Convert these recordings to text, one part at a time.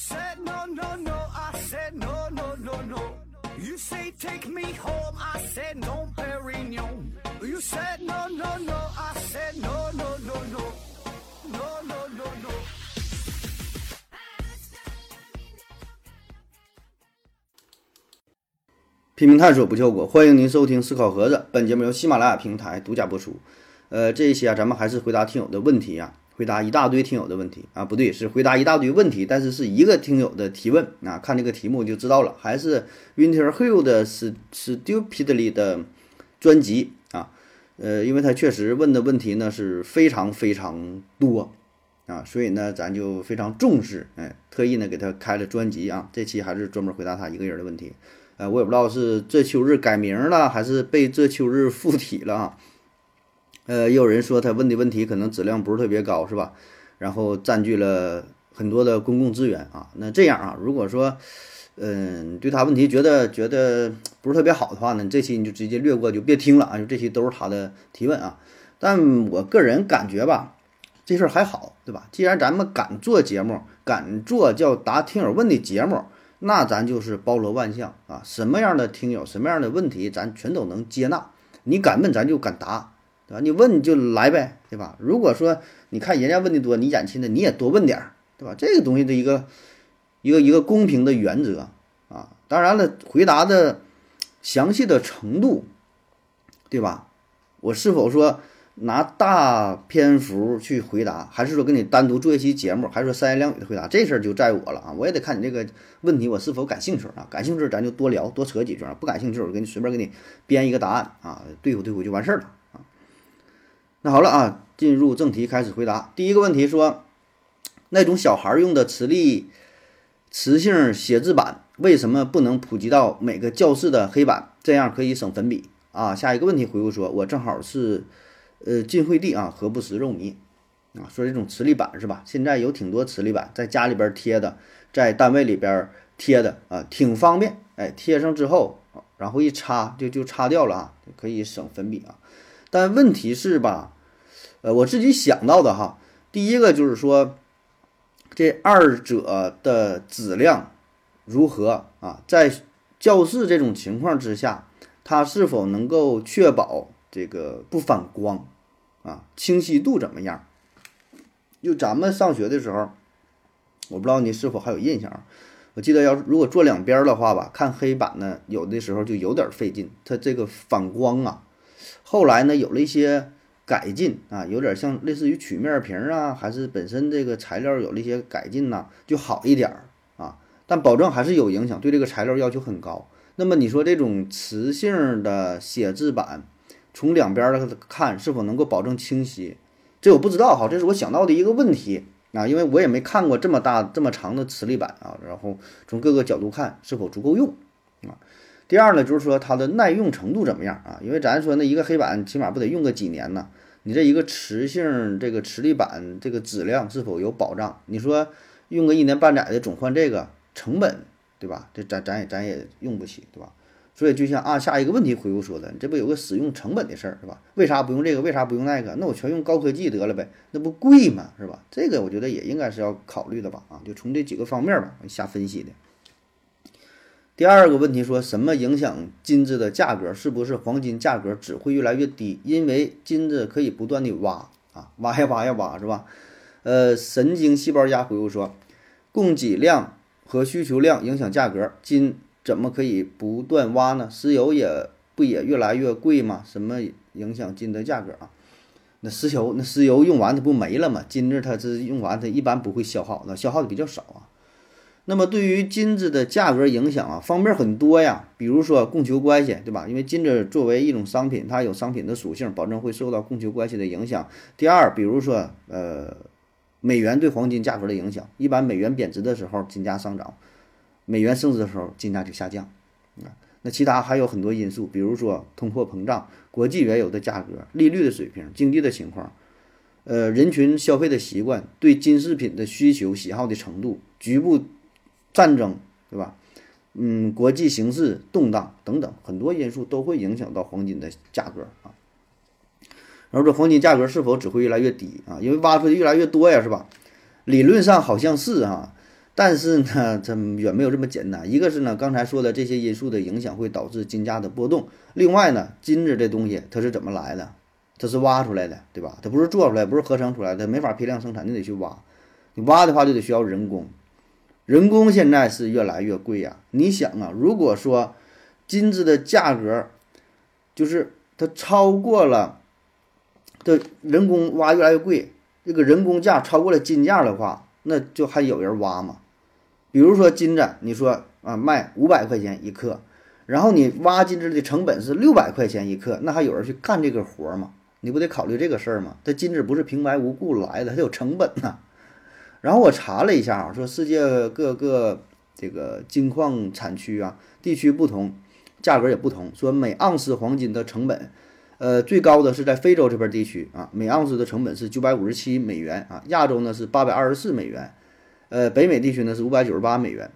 said no no no, I said no no no no. You say take me home, I said no, Perignon. You said no no no, I said no no no no, no no no no. 拼命探索不效果，欢迎您收听思考盒子。本节目由喜马拉雅平台独家播出。呃，这一期啊，咱们还是回答听友的问题啊，回答一大堆听友的问题。啊，不对，是回答一大堆问题，但是是一个听友的提问。啊，看这个题目就知道了，还是 Winter Hill 的 St Stupidly 的专辑。啊，呃，因为他确实问的问题呢是非常非常多。啊，所以呢，咱就非常重视，哎，特意呢给他开了专辑。啊，这期还是专门回答他一个人的问题。呃，我也不知道是这秋日改名了，还是被这秋日附体了。啊。呃，也有人说他问的问题可能质量不是特别高，是吧？然后占据了很多的公共资源啊。那这样啊，如果说，嗯，对他问题觉得觉得不是特别好的话呢，这期你就直接略过，就别听了啊。这期都是他的提问啊。但我个人感觉吧，这事儿还好，对吧？既然咱们敢做节目，敢做叫答听友问的节目。那咱就是包罗万象啊，什么样的听友，什么样的问题，咱全都能接纳。你敢问，咱就敢答，对吧？你问就来呗，对吧？如果说你看人家问的多，你眼亲的，你也多问点儿，对吧？这个东西的一个一个一个公平的原则啊。当然了，回答的详细的程度，对吧？我是否说？拿大篇幅去回答，还是说跟你单独做一期节目，还是说三言两语的回答？这事儿就在我了啊！我也得看你这个问题我是否感兴趣啊。感兴趣咱就多聊多扯几句，不感兴趣我给你随便给你编一个答案啊，对付对付就完事儿了。那好了啊，进入正题，开始回答第一个问题：说那种小孩用的磁力磁性写字板为什么不能普及到每个教室的黑板？这样可以省粉笔啊。下一个问题回复说：我正好是。呃，晋惠帝啊，何不食肉糜啊？说这种磁力板是吧？现在有挺多磁力板，在家里边贴的，在单位里边贴的啊，挺方便。哎，贴上之后，然后一擦就就擦掉了啊，可以省粉笔啊。但问题是吧？呃，我自己想到的哈，第一个就是说，这二者的质量如何啊？在教室这种情况之下，它是否能够确保？这个不反光，啊，清晰度怎么样？就咱们上学的时候，我不知道你是否还有印象？我记得要如果坐两边的话吧，看黑板呢，有的时候就有点费劲，它这个反光啊。后来呢，有了一些改进啊，有点像类似于曲面屏啊，还是本身这个材料有了一些改进呐，就好一点儿啊。但保证还是有影响，对这个材料要求很高。那么你说这种磁性的写字板？从两边的看是否能够保证清晰，这我不知道哈，这是我想到的一个问题啊，因为我也没看过这么大这么长的磁力板啊，然后从各个角度看是否足够用啊。第二呢，就是说它的耐用程度怎么样啊？因为咱说那一个黑板起码不得用个几年呢？你这一个磁性这个磁力板这个质量是否有保障？你说用个一年半载的总换这个成本对吧？这咱咱也咱也用不起对吧？所以就像按下一个问题回复说的，你这不有个使用成本的事儿是吧？为啥不用这个？为啥不用那个？那我全用高科技得了呗，那不贵吗？是吧？这个我觉得也应该是要考虑的吧？啊，就从这几个方面吧下分析的。第二个问题说什么影响金子的价格？是不是黄金价格只会越来越低？因为金子可以不断的挖啊，挖呀挖呀挖是吧？呃，神经细胞家回复说，供给量和需求量影响价格，金。怎么可以不断挖呢？石油也不也越来越贵吗？什么影响金的价格啊？那石油那石油用完它不没了吗？金子它是用完它一般不会消耗，那消耗的比较少啊。那么对于金子的价格影响啊，方面很多呀。比如说供求关系，对吧？因为金子作为一种商品，它有商品的属性，保证会受到供求关系的影响。第二，比如说呃，美元对黄金价格的影响，一般美元贬值的时候，金价上涨。美元升值的时候，金价就下降，啊，那其他还有很多因素，比如说通货膨胀、国际原油的价格、利率的水平、经济的情况，呃，人群消费的习惯、对金饰品的需求喜好的程度、局部战争，对吧？嗯，国际形势动荡等等，很多因素都会影响到黄金的价格啊。然后这黄金价格是否只会越来越低啊？因为挖出的越来越多呀，是吧？理论上好像是啊。但是呢，它远没有这么简单。一个是呢，刚才说的这些因素的影响会导致金价的波动。另外呢，金子这东西它是怎么来的？它是挖出来的，对吧？它不是做出来，不是合成出来的，没法批量生产，你得去挖。你挖的话就得需要人工，人工现在是越来越贵呀。你想啊，如果说金子的价格就是它超过了的人工挖越来越贵，这个人工价超过了金价的话，那就还有人挖吗？比如说金子，你说啊卖五百块钱一克，然后你挖金子的成本是六百块钱一克，那还有人去干这个活吗？你不得考虑这个事儿吗？它金子不是平白无故来的，它有成本呐。然后我查了一下啊，说世界各个这个金矿产区啊，地区不同，价格也不同。说每盎司黄金的成本，呃，最高的是在非洲这边地区啊，每盎司的成本是九百五十七美元啊。亚洲呢是八百二十四美元，呃，北美地区呢是五百九十八美元。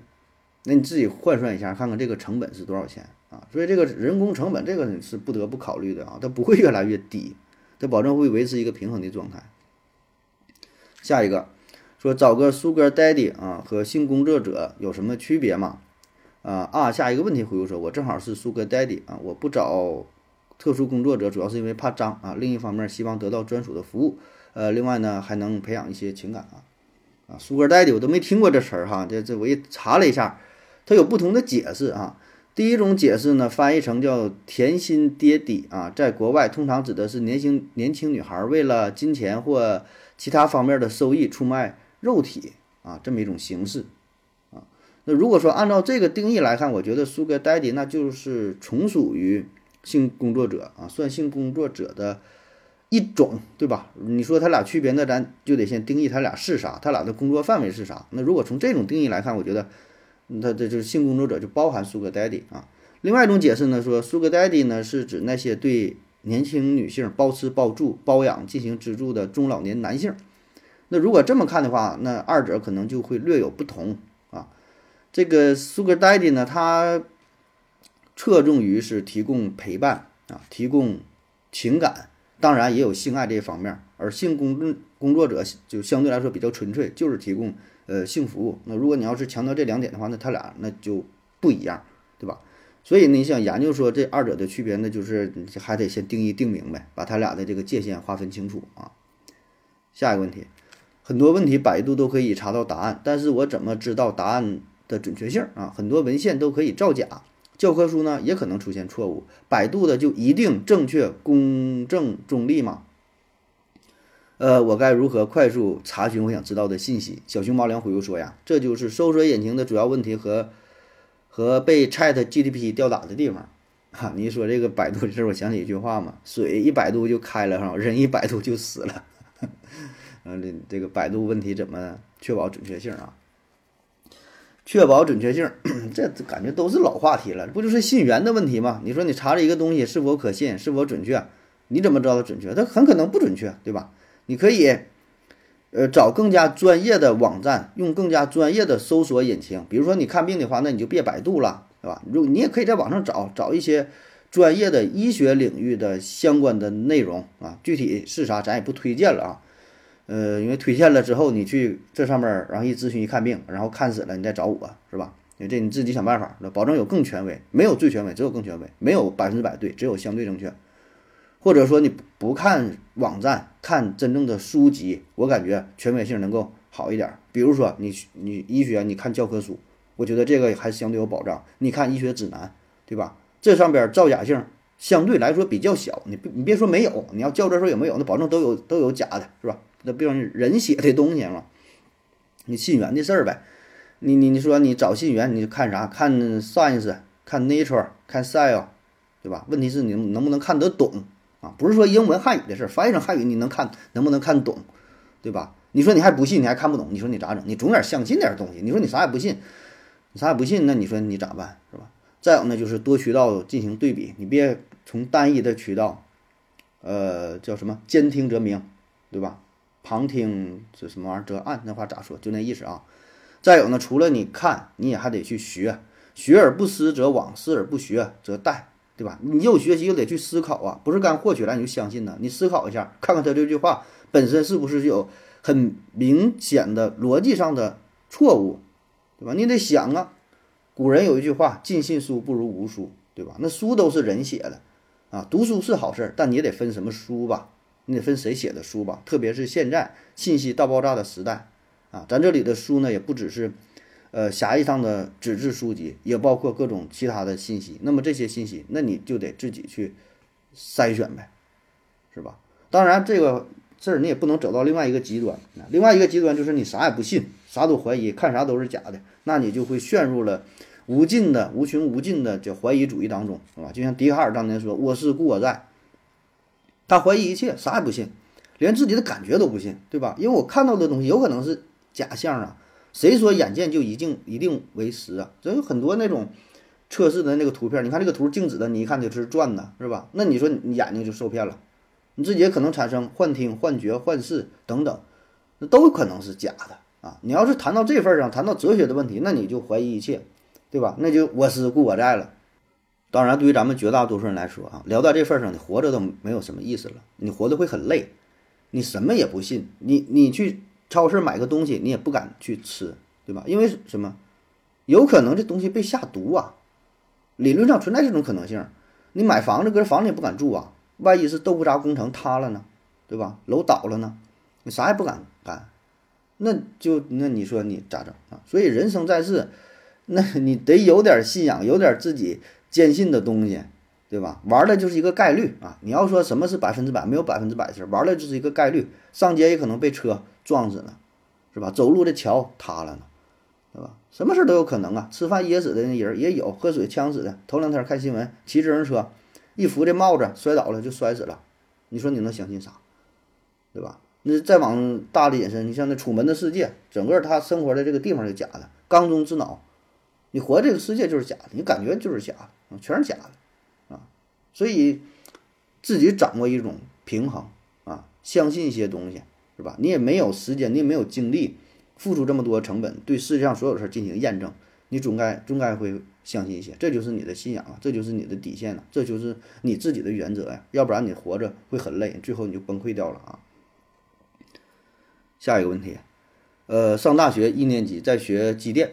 那你自己换算一下，看看这个成本是多少钱啊？所以这个人工成本这个是不得不考虑的啊，它不会越来越低。它保证会维持一个平衡的状态。下一个说找个 Sugar Daddy 啊和性工作者有什么区别吗？啊啊，下一个问题回复说，我正好是 Sugar Daddy 啊，我不找特殊工作者，主要是因为怕脏啊。另一方面，希望得到专属的服务。呃，另外呢，还能培养一些情感啊。啊，Sugar Daddy 我都没听过这词儿哈，这这我一查了一下，它有不同的解释啊。第一种解释呢，翻译成叫“甜心爹地”啊，在国外通常指的是年轻年轻女孩为了金钱或其他方面的收益出卖肉体啊，这么一种形式啊。那如果说按照这个定义来看，我觉得 Sugar Daddy 那就是从属于性工作者啊，算性工作者的一种，对吧？你说他俩区别，那咱就得先定义他俩是啥，他俩的工作范围是啥。那如果从这种定义来看，我觉得。他这就是性工作者，就包含 Sugar Daddy 啊。另外一种解释呢，说 Sugar Daddy 呢是指那些对年轻女性包吃包住、包养进行资助的中老年男性。那如果这么看的话，那二者可能就会略有不同啊。这个 Sugar Daddy 呢，他侧重于是提供陪伴啊，提供情感，当然也有性爱这一方面。而性工工作者就相对来说比较纯粹，就是提供。呃，性服务。那如果你要是强调这两点的话，那他俩那就不一样，对吧？所以你想研究说这二者的区别，那就是还得先定义定明白，把他俩的这个界限划分清楚啊。下一个问题，很多问题百度都可以查到答案，但是我怎么知道答案的准确性啊？很多文献都可以造假，教科书呢也可能出现错误，百度的就一定正确、公正、中立吗？呃，我该如何快速查询我想知道的信息？小熊猫粮回复说呀，这就是搜索引擎的主要问题和和被 Chat GTP 吊打的地方。哈，你说这个百度的事，我想起一句话嘛，水一百度就开了哈，人一百度就死了。嗯，这这个百度问题怎么确保准确性啊？确保准确性，这感觉都是老话题了，不就是信源的问题吗？你说你查了一个东西是否可信，是否准确，你怎么知道它准确？它很可能不准确，对吧？你可以，呃，找更加专业的网站，用更加专业的搜索引擎。比如说你看病的话，那你就别百度了，对吧？如你也可以在网上找找一些专业的医学领域的相关的内容啊。具体是啥，咱也不推荐了啊。呃，因为推荐了之后，你去这上面，然后一咨询一看病，然后看死了，你再找我，是吧？你这你自己想办法，保证有更权威，没有最权威，只有更权威，没有百分之百对，只有相对正确。或者说你不看网站，看真正的书籍，我感觉权威性能够好一点。比如说你你医学，你看教科书，我觉得这个还相对有保障。你看医学指南，对吧？这上边造假性相对来说比较小。你你别说没有，你要较真说有没有，那保证都有都有假的，是吧？那比方人写的东西嘛，你信源的事儿呗。你你你说你找信源，你就看啥？看 Science，看 Nature，看 Cell，对吧？问题是你能不能看得懂？啊，不是说英文汉语的事儿，翻译成汉语你能看能不能看懂，对吧？你说你还不信，你还看不懂，你说你咋整？你总点相信点东西。你说你啥也不信，你啥也不信，那你说你咋办，是吧？再有呢，就是多渠道进行对比，你别从单一的渠道，呃，叫什么兼听则明，对吧？旁听这什么玩意儿则暗，那话咋说？就那意思啊。再有呢，除了你看，你也还得去学，学而不思则罔，思而不学则殆。对吧？你又学习又得去思考啊，不是干获取来你就相信呢？你思考一下，看看他这句话本身是不是有很明显的逻辑上的错误对吧？你得想啊，古人有一句话：“尽信书不如无书”，对吧？那书都是人写的啊，读书是好事儿，但你也得分什么书吧？你得分谁写的书吧？特别是现在信息大爆炸的时代啊，咱这里的书呢，也不只是呃狭义上的纸质书籍，也包括各种其他的信息。那么这些信息，那你就得自己去筛选呗，是吧？当然这个。事儿你也不能走到另外一个极端，另外一个极端就是你啥也不信，啥都怀疑，看啥都是假的，那你就会陷入了无尽的、无穷无尽的叫怀疑主义当中，是吧？就像笛卡尔当年说：“我是故我在。”他怀疑一切，啥也不信，连自己的感觉都不信，对吧？因为我看到的东西有可能是假象啊，谁说眼见就一定一定为实啊？这有很多那种测试的那个图片，你看这个图静止的，你一看就是转的，是吧？那你说你眼睛就受骗了。你自己也可能产生幻听、幻觉、幻视等等，那都可能是假的啊！你要是谈到这份上，谈到哲学的问题，那你就怀疑一切，对吧？那就我思故我在了。当然，对于咱们绝大多数人来说啊，聊到这份上，你活着都没有什么意思了，你活得会很累，你什么也不信，你你去超市买个东西，你也不敢去吃，对吧？因为什么？有可能这东西被下毒啊！理论上存在这种可能性。你买房子，搁这房子也不敢住啊！万一是豆腐渣工程塌了呢，对吧？楼倒了呢，你啥也不敢干，那就那你说你咋整啊？所以人生在世，那你得有点信仰，有点自己坚信的东西，对吧？玩的就是一个概率啊！你要说什么是百分之百，没有百分之百的事，玩的就是一个概率。上街也可能被车撞死呢，是吧？走路的桥塌了呢，对吧？什么事都有可能啊！吃饭噎死的那人也有，喝水呛死的。头两天看新闻，骑自行车。一扶这帽子摔倒了就摔死了，你说你能相信啥，对吧？那再往大的引申，你像那《楚门的世界》，整个他生活的这个地方是假的，缸中之脑，你活这个世界就是假的，你感觉就是假的，全是假的啊！所以自己掌握一种平衡啊，相信一些东西是吧？你也没有时间，你也没有精力付出这么多成本对世界上所有事儿进行验证，你总该总该会。相信一些，这就是你的信仰啊，这就是你的底线了，这就是你自己的原则呀，要不然你活着会很累，最后你就崩溃掉了啊。下一个问题，呃，上大学一年级在学机电，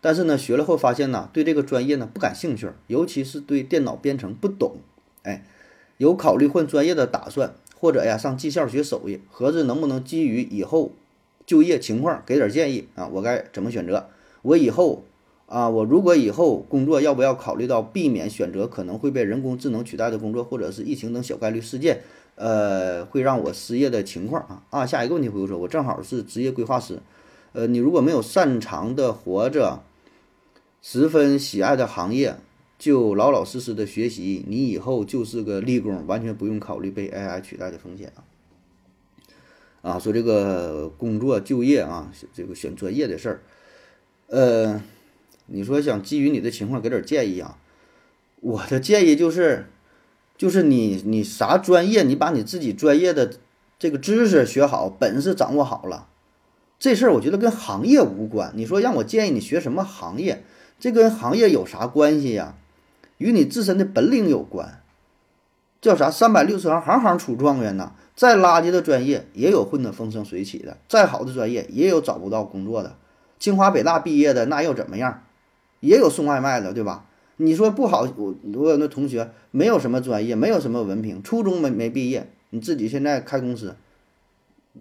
但是呢，学了后发现呢，对这个专业呢不感兴趣，尤其是对电脑编程不懂，哎，有考虑换专业的打算，或者呀上技校学手艺，合着能不能基于以后就业情况给点建议啊？我该怎么选择？我以后。啊，我如果以后工作要不要考虑到避免选择可能会被人工智能取代的工作，或者是疫情等小概率事件，呃，会让我失业的情况啊啊，下一个问题回复说，我正好是职业规划师，呃，你如果没有擅长的活着，十分喜爱的行业，就老老实实的学习，你以后就是个立功，完全不用考虑被 AI 取代的风险啊。啊，说这个工作就业啊，这个选专业的事儿，呃。你说想基于你的情况给点建议啊？我的建议就是，就是你你啥专业，你把你自己专业的这个知识学好，本事掌握好了，这事儿我觉得跟行业无关。你说让我建议你学什么行业，这跟行业有啥关系呀？与你自身的本领有关。叫啥？三百六十行，行行出状元呐！再垃圾的专业也有混得风生水起的，再好的专业也有找不到工作的。清华北大毕业的那又怎么样？也有送外卖的，对吧？你说不好，我我有那同学没有什么专业，没有什么文凭，初中没没毕业，你自己现在开公司，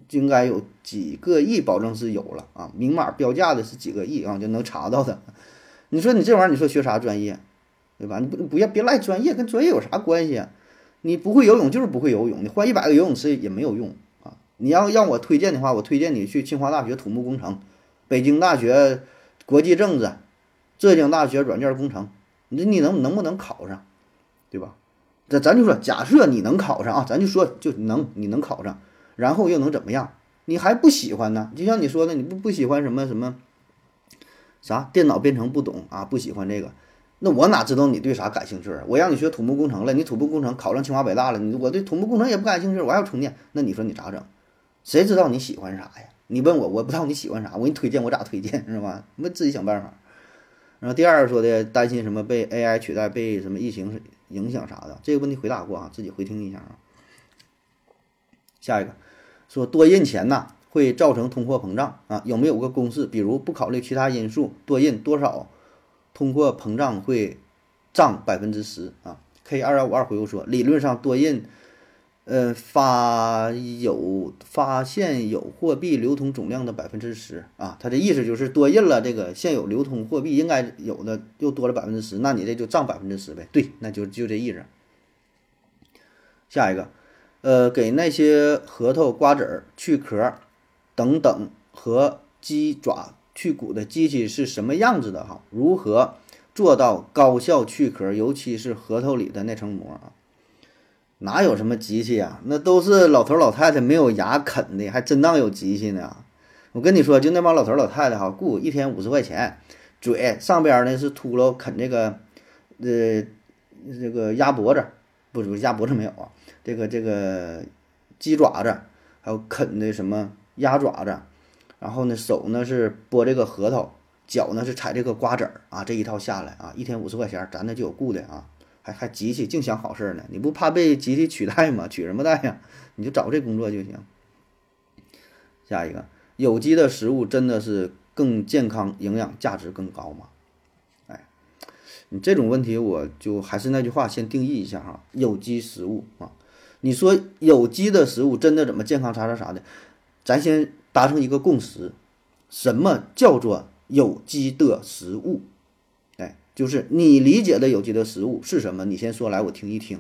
应该有几个亿，保证是有了啊，明码标价的是几个亿啊，就能查到的。你说你这玩意儿，你说学啥专业，对吧？你不不要别赖专业，跟专业有啥关系啊？你不会游泳就是不会游泳，你换一百个游泳池也没有用啊！你要让我推荐的话，我推荐你去清华大学土木工程，北京大学国际政治。浙江大学软件工程，你你能能不能考上，对吧？这咱就说，假设你能考上啊，咱就说就能你能考上，然后又能怎么样？你还不喜欢呢？就像你说的，你不不喜欢什么什么啥电脑编程不懂啊，不喜欢这个，那我哪知道你对啥感兴趣啊？我让你学土木工程了，你土木工程考上清华北大了，你我对土木工程也不感兴趣，我还要充电，那你说你咋整？谁知道你喜欢啥呀？你问我，我不知道你喜欢啥，我给你推荐我咋推荐是吧？你自己想办法。然后第二说的担心什么被 AI 取代，被什么疫情影响啥的，这个问题回答过啊，自己回听一下啊。下一个说多印钱呐，会造成通货膨胀啊？有没有个公式？比如不考虑其他因素，多印多少，通货膨胀会涨百分之十啊？K 二幺五二回复说，理论上多印。呃，发有发现有货币流通总量的百分之十啊，他的意思就是多印了这个现有流通货币应该有的又多了百分之十，那你这就涨百分之十呗？对，那就就这意思。下一个，呃，给那些核桃、瓜子儿去壳等等和鸡爪去骨的机器是什么样子的？哈，如何做到高效去壳，尤其是核桃里的那层膜啊？哪有什么机器啊？那都是老头老太太没有牙啃的，还真当有机器呢。我跟你说，就那帮老头老太太哈，雇一天五十块钱，嘴上边呢是秃噜啃这个，呃，这个鸭脖子，不是鸭脖子没有啊，这个这个鸡爪子，还有啃的什么鸭爪子，然后呢手呢是剥这个核桃，脚呢是踩这个瓜子儿啊，这一套下来啊，一天五十块钱，咱那就有雇的啊。还还机器净想好事儿呢，你不怕被集体取代吗？取什么代呀？你就找这工作就行。下一个，有机的食物真的是更健康，营养价值更高吗？哎，你这种问题我就还是那句话，先定义一下哈，有机食物啊，你说有机的食物真的怎么健康啥啥啥的？咱先达成一个共识，什么叫做有机的食物？哎就是你理解的有机的食物是什么？你先说来，我听一听。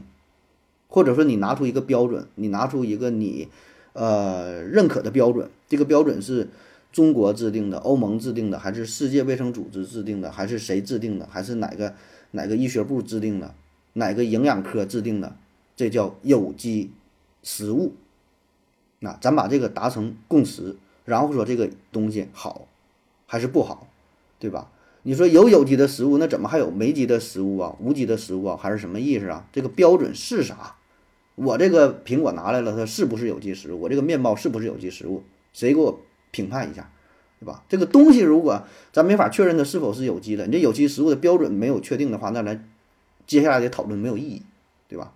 或者说你拿出一个标准，你拿出一个你，呃，认可的标准。这个标准是中国制定的、欧盟制定的，还是世界卫生组织制定的，还是谁制定的？还是哪个哪个医学部制定的？哪个营养科制定的？这叫有机食物。那咱把这个达成共识，然后说这个东西好还是不好，对吧？你说有有机的食物，那怎么还有没机的食物啊？无机的食物啊，还是什么意思啊？这个标准是啥？我这个苹果拿来了，它是不是有机食物？我这个面包是不是有机食物？谁给我评判一下，对吧？这个东西如果咱没法确认它是否是有机的，你这有机食物的标准没有确定的话，那咱接下来的讨论没有意义，对吧？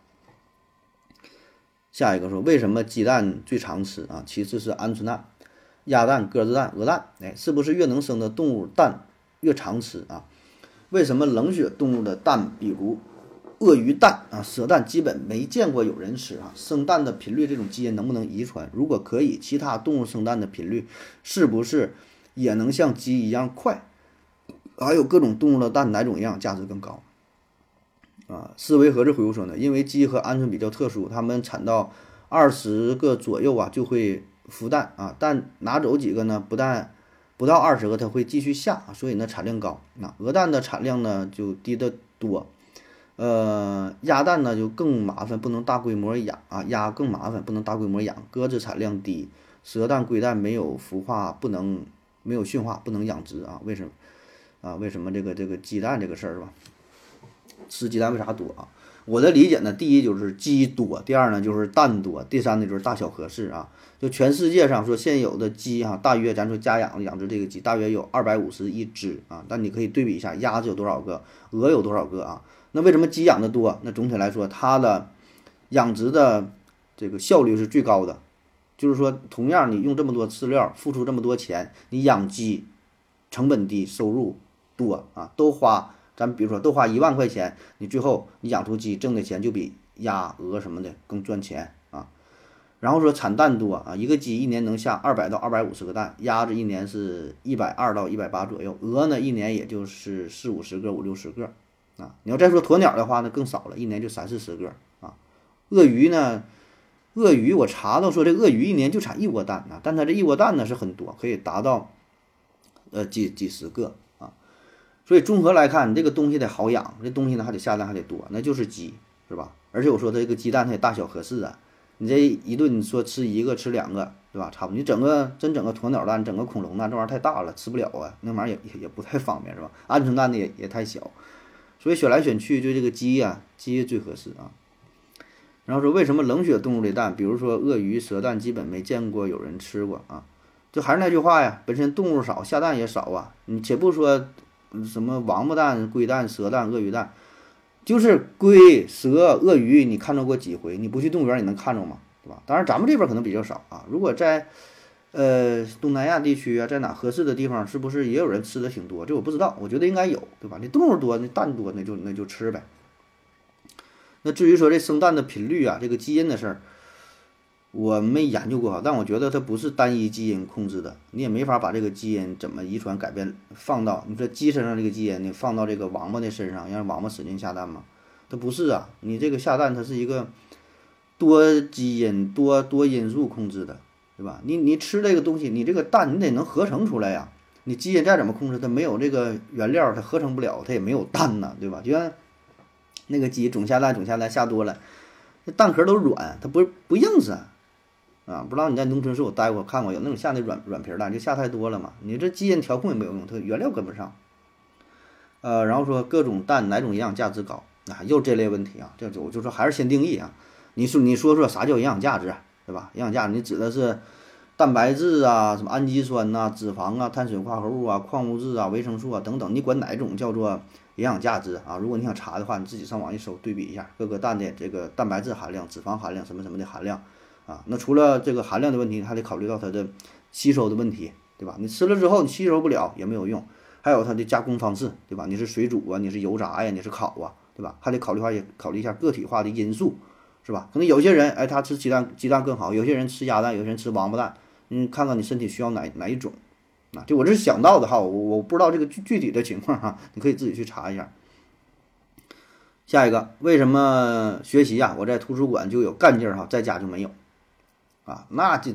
下一个说为什么鸡蛋最常吃啊？其次是鹌鹑蛋、鸭蛋、鸽子蛋、鹅蛋，哎，是不是越能生的动物蛋？越常吃啊？为什么冷血动物的蛋，比如鳄鱼蛋啊、蛇蛋，基本没见过有人吃啊？生蛋的频率，这种基因能不能遗传？如果可以，其他动物生蛋的频率是不是也能像鸡一样快？还有各种动物的蛋，哪种营养价值更高？啊，思维盒子回复说呢，因为鸡和鹌鹑比较特殊，它们产到二十个左右啊就会孵蛋啊，蛋拿走几个呢？不但不到二十个，它会继续下，所以呢产量高。那鹅蛋的产量呢就低得多，呃，鸭蛋呢就更麻烦，不能大规模养啊，鸭更麻烦，不能大规模养。鸽子产量低，蛇蛋、龟蛋没有孵化，不能没有驯化，不能养殖啊？为什么？啊，为什么这个这个鸡蛋这个事儿吧？吃鸡蛋为啥多啊？我的理解呢，第一就是鸡多，第二呢就是蛋多，第三呢就是大小合适啊。就全世界上说现有的鸡哈，大约咱说家养养殖这个鸡大约有二百五十一只啊。但你可以对比一下，鸭子有多少个，鹅有多少个啊？那为什么鸡养的多？那总体来说，它的养殖的这个效率是最高的。就是说，同样你用这么多饲料，付出这么多钱，你养鸡成本低，收入多啊，都花。咱比如说，都花一万块钱，你最后你养出鸡挣的钱就比鸭、鹅什么的更赚钱啊。然后说产蛋多啊，一个鸡一年能下二百到二百五十个蛋，鸭子一年是一百二到一百八左右，鹅呢一年也就是四五十个、五六十个啊。你要再说鸵鸟的话呢，更少了，一年就三四十个啊。鳄鱼呢，鳄鱼我查到说这鳄鱼一年就产一窝蛋啊，但它这一窝蛋呢是很多，可以达到呃几几十个。所以综合来看，你这个东西得好养，这东西呢还得下蛋还得多，那就是鸡，是吧？而且我说它这个鸡蛋它也大小合适啊，你这一顿你说吃一个吃两个，对吧？差不多。你整个真整个鸵鸟蛋，整个恐龙蛋，这玩意儿太大了，吃不了啊，那玩意儿也也不太方便，是吧？鹌鹑蛋的也也太小，所以选来选去就这个鸡呀，鸡最合适啊。然后说为什么冷血动物的蛋，比如说鳄鱼、蛇蛋，基本没见过有人吃过啊？就还是那句话呀，本身动物少，下蛋也少啊。你且不说。什么王八蛋、龟蛋、蛇蛋、鳄鱼蛋，就是龟、蛇、鳄鱼，你看着过几回？你不去动物园，你能看着吗？对吧？当然，咱们这边可能比较少啊。如果在呃，东南亚地区啊，在哪合适的地方，是不是也有人吃的挺多？这我不知道，我觉得应该有，对吧？你动物多，那蛋多，那就那就吃呗。那至于说这生蛋的频率啊，这个基因的事儿，我没研究过，但我觉得它不是单一基因控制的，你也没法把这个基因怎么遗传改变放到你说鸡身上这个基因，你放到这个王八的身上，让王八使劲下蛋吗？它不是啊，你这个下蛋它是一个多基因多多因素控制的。对吧？你你吃这个东西，你这个蛋你得能合成出来呀。你基因再怎么控制，它没有这个原料，它合成不了，它也没有蛋呐，对吧？就像那个鸡总下蛋，总下蛋下多了，那蛋壳都软，它不不硬实。啊不知道你在农村是否待过，看过有那种下那软软皮蛋，就下太多了嘛。你这基因调控也没有用，它原料跟不上。呃，然后说各种蛋哪种营养价值高啊？又这类问题啊，这我就说还是先定义啊。你说你说说啥叫营养价值？对吧？营养价值你指的是蛋白质啊、什么氨基酸呐、脂肪啊、碳水化合物啊、矿物质啊、维生素啊等等，你管哪种叫做营养价值啊？如果你想查的话，你自己上网一搜，对比一下各个蛋的这个蛋白质含量、脂肪含量什么什么的含量啊。那除了这个含量的问题，还得考虑到它的吸收的问题，对吧？你吃了之后你吸收不了也没有用，还有它的加工方式，对吧？你是水煮啊，你是油炸呀，你是烤啊，对吧？还得考虑话也考虑一下个体化的因素。是吧？可能有些人，哎，他吃鸡蛋，鸡蛋更好；有些人吃鸭蛋，有些人吃王八蛋。嗯，看看你身体需要哪哪一种，啊，就我这是想到的哈，我我不知道这个具具体的情况哈，你可以自己去查一下。下一个，为什么学习呀？我在图书馆就有干劲儿哈，在家就没有，啊，那这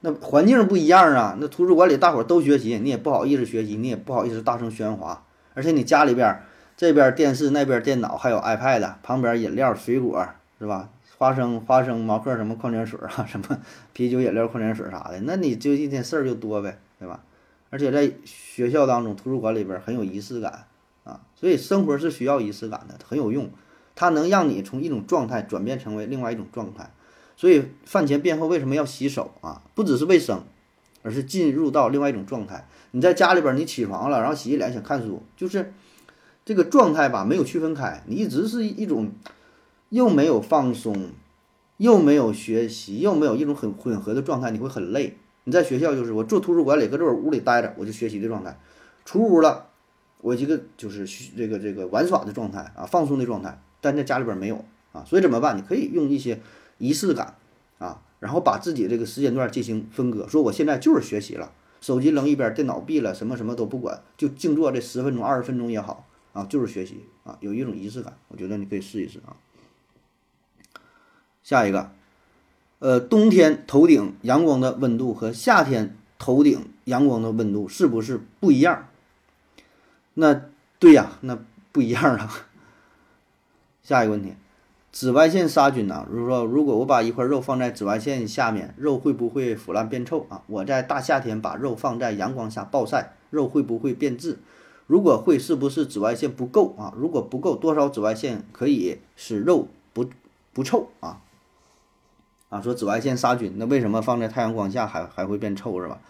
那环境不一样啊。那图书馆里大伙儿都学习，你也不好意思学习，你也不好意思大声喧哗，而且你家里边这边电视，那边电脑，还有 iPad，旁边饮料、水果，是吧？花生、花生、毛克什么矿泉水啊，什么啤酒、饮料、矿泉水啥的，那你就一天事儿就多呗，对吧？而且在学校当中，图书馆里边很有仪式感啊，所以生活是需要仪式感的，很有用，它能让你从一种状态转变成为另外一种状态。所以饭前便后为什么要洗手啊？不只是卫生，而是进入到另外一种状态。你在家里边，你起床了，然后洗洗脸想看书，就是这个状态吧，没有区分开，你一直是一种。又没有放松，又没有学习，又没有一种很混合的状态，你会很累。你在学校就是我坐图书馆里，搁这屋里待着，我就学习的状态；出屋了，我这个就是这个这个玩耍的状态啊，放松的状态。但在家里边没有啊，所以怎么办？你可以用一些仪式感啊，然后把自己这个时间段进行分割。说我现在就是学习了，手机扔一边，电脑闭了，什么什么都不管，就静坐这十分钟、二十分钟也好啊，就是学习啊，有一种仪式感。我觉得你可以试一试啊。下一个，呃，冬天头顶阳光的温度和夏天头顶阳光的温度是不是不一样？那对呀，那不一样啊。下一个问题，紫外线杀菌呢？如说，如果我把一块肉放在紫外线下面，肉会不会腐烂变臭啊？我在大夏天把肉放在阳光下暴晒，肉会不会变质？如果会，是不是紫外线不够啊？如果不够，多少紫外线可以使肉不不臭啊？啊，说紫外线杀菌，那为什么放在太阳光下还还会变臭是吧？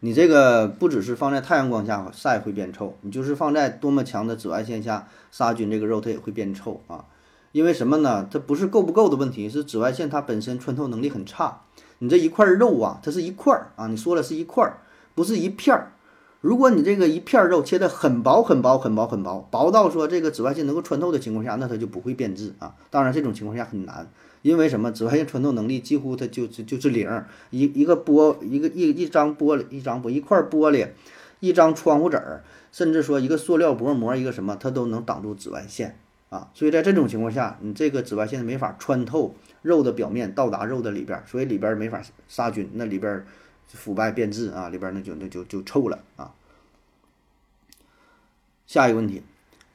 你这个不只是放在太阳光下晒会变臭，你就是放在多么强的紫外线下杀菌，这个肉它也会变臭啊。因为什么呢？它不是够不够的问题，是紫外线它本身穿透能力很差。你这一块肉啊，它是一块儿啊，你说了是一块儿，不是一片儿。如果你这个一片肉切的很薄很薄很薄很薄，薄到说这个紫外线能够穿透的情况下，那它就不会变质啊。当然这种情况下很难。因为什么？紫外线穿透能力几乎它就是就是零，一一个玻一个一一张玻璃一张玻一块玻璃，一张窗户纸儿，甚至说一个塑料薄膜一个什么，它都能挡住紫外线啊。所以在这种情况下，你这个紫外线没法穿透肉的表面，到达肉的里边，所以里边没法杀菌，那里边腐败变质啊，里边那就那就就臭了啊。下一个问题，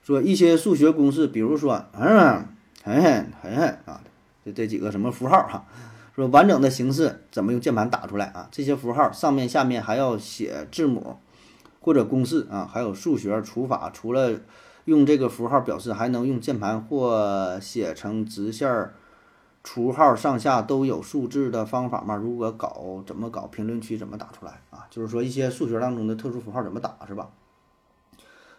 说一些数学公式，比如说嗯，很很很很啊。这几个什么符号哈？说完整的形式怎么用键盘打出来啊？这些符号上面下面还要写字母或者公式啊？还有数学除法，除了用这个符号表示，还能用键盘或写成直线儿除号上下都有数字的方法吗？如果搞怎么搞？评论区怎么打出来啊？就是说一些数学当中的特殊符号怎么打是吧？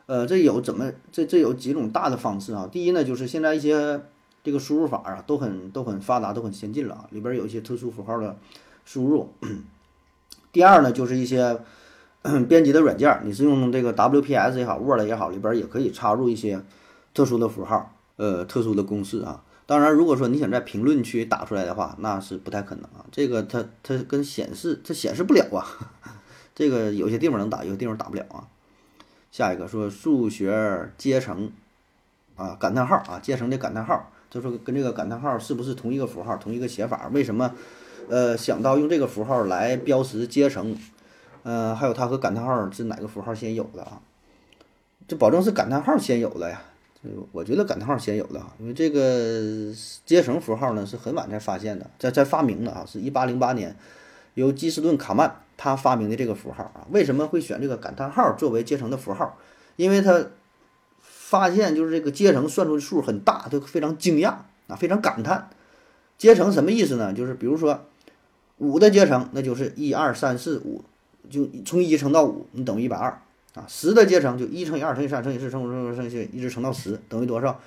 呃，这有怎么这这有几种大的方式啊？第一呢，就是现在一些。这个输入法啊，都很都很发达，都很先进了啊。里边有一些特殊符号的输入，第二呢，就是一些 编辑的软件，你是用这个 WPS 也好，Word 也好，里边也可以插入一些特殊的符号，呃，特殊的公式啊。当然，如果说你想在评论区打出来的话，那是不太可能啊。这个它它跟显示它显示不了啊。这个有些地方能打，有些地方打不了啊。下一个说数学阶乘啊，感叹号啊，阶乘的感叹号，就说跟这个感叹号是不是同一个符号，同一个写法？为什么呃想到用这个符号来标识阶乘？呃，还有它和感叹号是哪个符号先有的啊？这保证是感叹号先有的呀。我觉得感叹号先有的哈，因为这个阶乘符号呢是很晚才发现的，在在发明的啊，是一八零八年由基斯顿卡曼他发明的这个符号啊。为什么会选这个感叹号作为阶乘的符号？因为他发现就是这个阶乘算出的数很大，他非常惊讶啊，非常感叹。阶乘什么意思呢？就是比如说五的阶乘，那就是一二三四五，就从一乘到五，你等于一百二。啊，十的阶乘就一乘以二乘以三乘以四乘五乘六乘以七，一直乘到十，等于多少？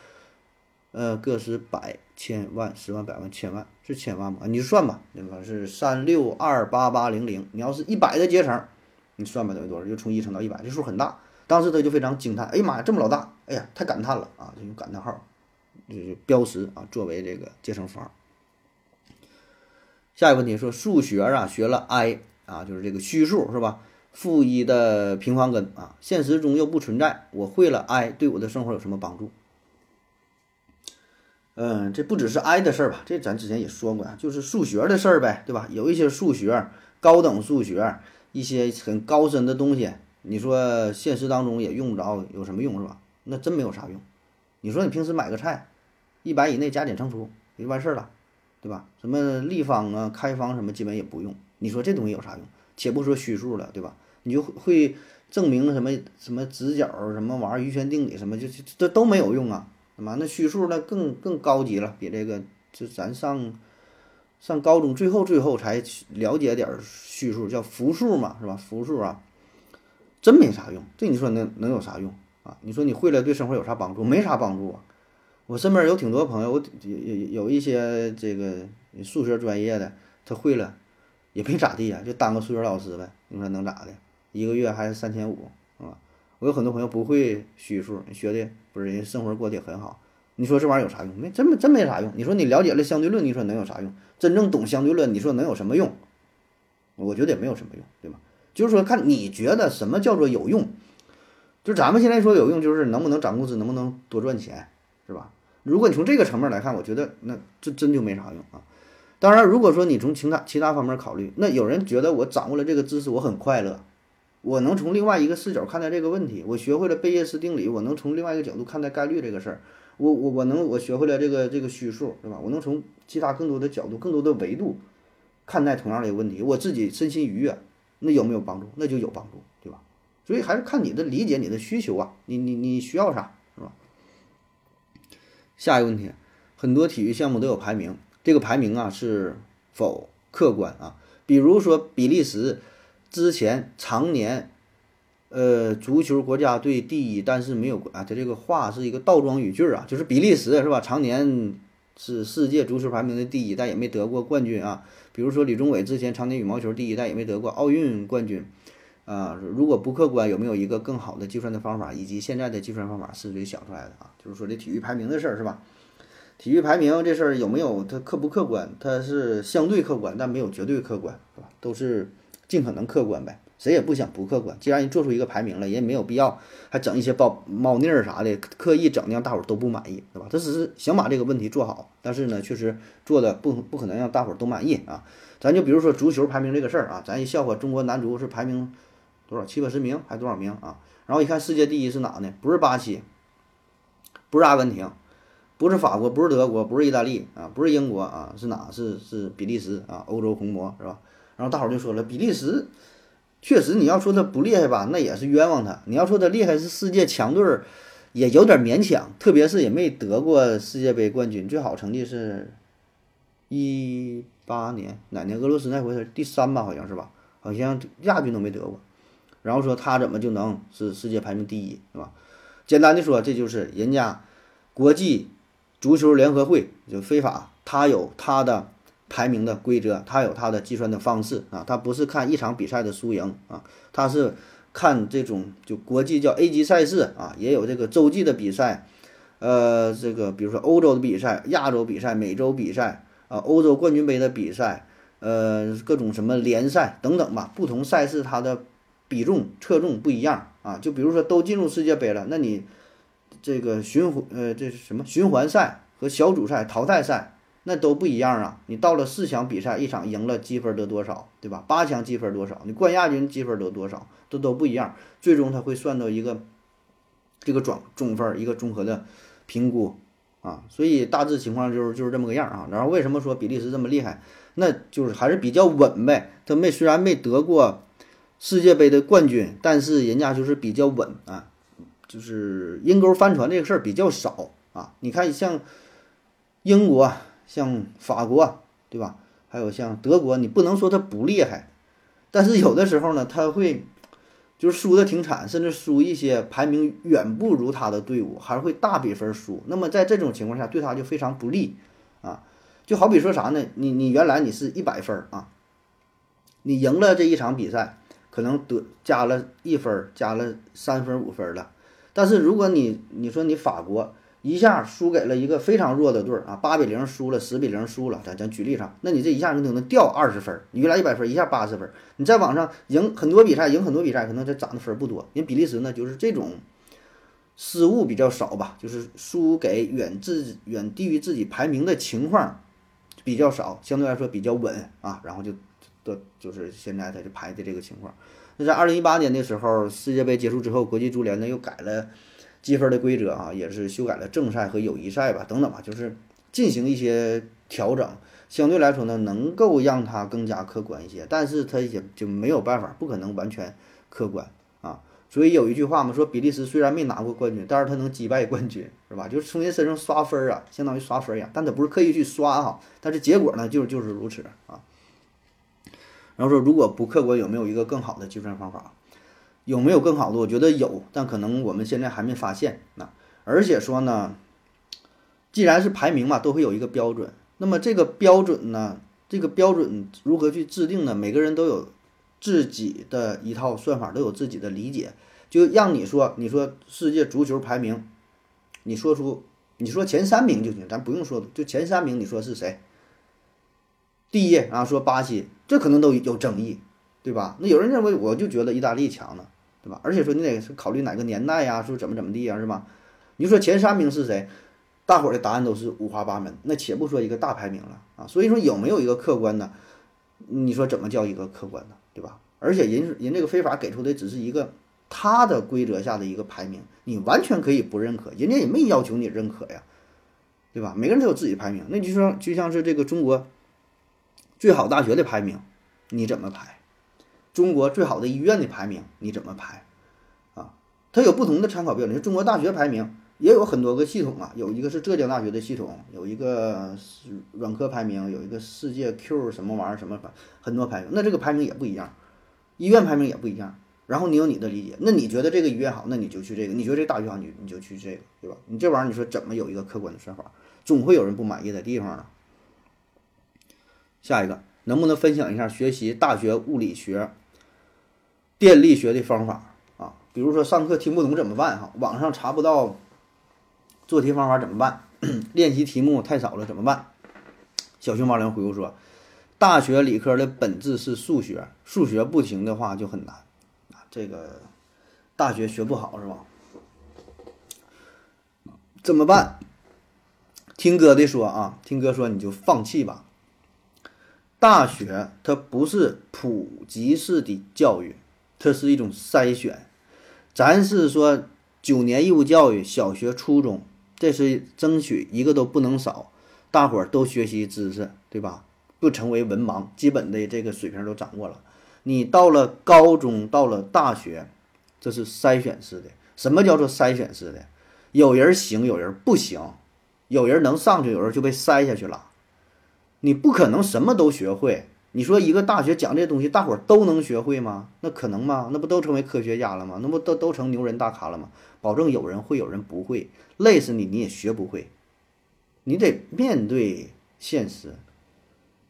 呃，个是百、千万、十万、百万、千万，是千万吗？你就算吧，对吧？是三六二八八零零。你要是一百的阶乘，你算吧，等于多少？就从一乘到一百，这数很大。当时他就非常惊叹，哎呀妈呀，这么老大！哎呀，太感叹了啊！就用感叹号，就是标识啊，作为这个阶乘符号。下一个问题说，数学啊，学了 i 啊，就是这个虚数是吧？负一的平方根啊，现实中又不存在。我会了 i，对我的生活有什么帮助？嗯，这不只是 i 的事儿吧？这咱之前也说过呀，就是数学的事儿呗，对吧？有一些数学，高等数学，一些很高深的东西，你说现实当中也用不着，有什么用是吧？那真没有啥用。你说你平时买个菜，一百以内加减乘除也就完事儿了，对吧？什么立方啊、开方什么，基本也不用。你说这东西有啥用？且不说虚数了，对吧？你就会证明什么什么直角什么玩意儿余弦定理什么，就这都没有用啊！他妈那虚数那更更高级了，比这个就咱上上高中最后最后才了解点虚数，叫复数嘛，是吧？复数啊，真没啥用。这你说能能有啥用啊？你说你会了对生活有啥帮助？没啥帮助啊！我身边有挺多朋友，我有有有一些这个数学专业的，他会了也没咋地呀，就当个数学老师呗。你说能咋的？一个月还是三千五，啊！我有很多朋友不会虚数，学的不是人家生活过得也很好。你说这玩意儿有啥用？没真没真没啥用。你说你了解了相对论，你说能有啥用？真正懂相对论，你说能有什么用？我觉得也没有什么用，对吧？就是说看你觉得什么叫做有用。就咱们现在说有用，就是能不能涨工资，能不能多赚钱，是吧？如果你从这个层面来看，我觉得那这真就没啥用啊。当然，如果说你从其他其他方面考虑，那有人觉得我掌握了这个知识，我很快乐。我能从另外一个视角看待这个问题，我学会了贝叶斯定理，我能从另外一个角度看待概率这个事儿，我我我能我学会了这个这个虚数，对吧？我能从其他更多的角度、更多的维度看待同样的一个问题，我自己身心愉悦，那有没有帮助？那就有帮助，对吧？所以还是看你的理解、你的需求啊，你你你需要啥，是吧？下一个问题，很多体育项目都有排名，这个排名啊是否客观啊？比如说比利时。之前常年，呃，足球国家队第一，但是没有啊，他这个话是一个倒装语句啊，就是比利时是吧？常年是世界足球排名的第一，但也没得过冠军啊。比如说李宗伟之前常年羽毛球第一，但也没得过奥运冠军啊。如果不客观，有没有一个更好的计算的方法？以及现在的计算方法是谁想出来的啊？就是说这体育排名的事儿是吧？体育排名这事儿有没有它客不客观？它是相对客观，但没有绝对客观，是吧？都是。尽可能客观呗，谁也不想不客观。既然做出一个排名了，也没有必要还整一些包猫腻儿啥的，刻意整的让大伙儿都不满意，对吧？他只是想把这个问题做好，但是呢，确实做的不不可能让大伙儿都满意啊。咱就比如说足球排名这个事儿啊，咱一笑话中国男足是排名多少七八十名还是多少名啊？然后一看世界第一是哪呢？不是巴西，不是阿根廷，不是法国，不是德国，不是意大利啊，不是英国啊，是哪？是是比利时啊，欧洲红魔是吧？然后大伙儿就说了，比利时确实，你要说他不厉害吧，那也是冤枉他；你要说他厉害，是世界强队儿，也有点勉强。特别是也没得过世界杯冠军，最好成绩是一八年哪年？俄罗斯那回是第三吧，好像是吧？好像亚军都没得过。然后说他怎么就能是世界排名第一，是吧？简单的说，这就是人家国际足球联合会就非法，他有他的。排名的规则，它有它的计算的方式啊，它不是看一场比赛的输赢啊，它是看这种就国际叫 A 级赛事啊，也有这个洲际的比赛，呃，这个比如说欧洲的比赛、亚洲比赛、美洲比赛啊，欧洲冠军杯的比赛，呃，各种什么联赛等等吧，不同赛事它的比重侧重不一样啊，就比如说都进入世界杯了，那你这个循环呃这是什么循环赛和小组赛、淘汰赛。那都不一样啊！你到了四强比赛，一场赢了积分得多少，对吧？八强积分多少？你冠亚军积分得多少？都都不一样。最终他会算到一个这个总总分，一个综合的评估啊。所以大致情况就是就是这么个样啊。然后为什么说比利时这么厉害？那就是还是比较稳呗。他没虽然没得过世界杯的冠军，但是人家就是比较稳啊，就是阴沟翻船这个事儿比较少啊。你看像英国。像法国，对吧？还有像德国，你不能说他不厉害，但是有的时候呢，他会就是输的挺惨，甚至输一些排名远不如他的队伍，还会大比分输。那么在这种情况下，对他就非常不利啊。就好比说啥呢？你你原来你是一百分啊，你赢了这一场比赛，可能得加了一分，加了三分五分了。但是如果你你说你法国。一下输给了一个非常弱的队儿啊，八比零输了，十比零输了。咱咱举例上，那你这一下你可能掉二十分，你原来一百分，一下八十分。你在网上赢很多比赛，赢很多比赛，可能这涨的分不多。因为比利时呢，就是这种失误比较少吧，就是输给远自远低于自己排名的情况比较少，相对来说比较稳啊。然后就的就是现在他就排的这个情况。那在二零一八年的时候，世界杯结束之后，国际足联呢又改了。积分的规则啊，也是修改了正赛和友谊赛吧，等等吧，就是进行一些调整，相对来说呢，能够让它更加客观一些，但是它也就没有办法，不可能完全客观啊。所以有一句话嘛，说比利时虽然没拿过冠军，但是他能击败冠军，是吧？就是从人身上刷分啊，相当于刷分一样，但他不是刻意去刷哈，但是结果呢，就是就是如此啊。然后说，如果不客观，有没有一个更好的计算方法？有没有更好的？我觉得有，但可能我们现在还没发现。那而且说呢，既然是排名嘛，都会有一个标准。那么这个标准呢，这个标准如何去制定呢？每个人都有自己的一套算法，都有自己的理解。就让你说，你说世界足球排名，你说出你说前三名就行，咱不用说，就前三名，你说是谁？第一啊，说巴西，这可能都有争议，对吧？那有人认为，我就觉得意大利强呢。对吧？而且说你得考虑哪个年代呀，说怎么怎么地呀，是吧？你说前三名是谁？大伙儿的答案都是五花八门。那且不说一个大排名了啊，所以说有没有一个客观的？你说怎么叫一个客观呢，对吧？而且人人这个非法给出的只是一个他的规则下的一个排名，你完全可以不认可，人家也没要求你认可呀，对吧？每个人都有自己排名，那就说就像是这个中国最好大学的排名，你怎么排？中国最好的医院的排名你怎么排啊？它有不同的参考标准。中国大学排名也有很多个系统啊，有一个是浙江大学的系统，有一个软科排名，有一个世界 Q 什么玩意儿什么排很多排名。那这个排名也不一样，医院排名也不一样。然后你有你的理解，那你觉得这个医院好，那你就去这个；你觉得这大学好，你你就去这个，对吧？你这玩意儿你说怎么有一个客观的算法？总会有人不满意的地方啊。下一个，能不能分享一下学习大学物理学？电力学的方法啊，比如说上课听不懂怎么办？哈，网上查不到做题方法怎么办？练习题目太少了怎么办？小熊猫粮回复说：大学理科的本质是数学，数学不行的话就很难啊。这个大学学不好是吧？怎么办？听哥的说啊，听哥说你就放弃吧。大学它不是普及式的教育。它是一种筛选，咱是说九年义务教育，小学、初中，这是争取一个都不能少，大伙儿都学习知识，对吧？不成为文盲，基本的这个水平都掌握了。你到了高中，到了大学，这是筛选式的。什么叫做筛选式的？有人行，有人不行，有人能上去，有人就被筛下去了。你不可能什么都学会。你说一个大学讲这些东西，大伙儿都能学会吗？那可能吗？那不都成为科学家了吗？那不都都成牛人大咖了吗？保证有人会，有人不会，累死你你也学不会。你得面对现实，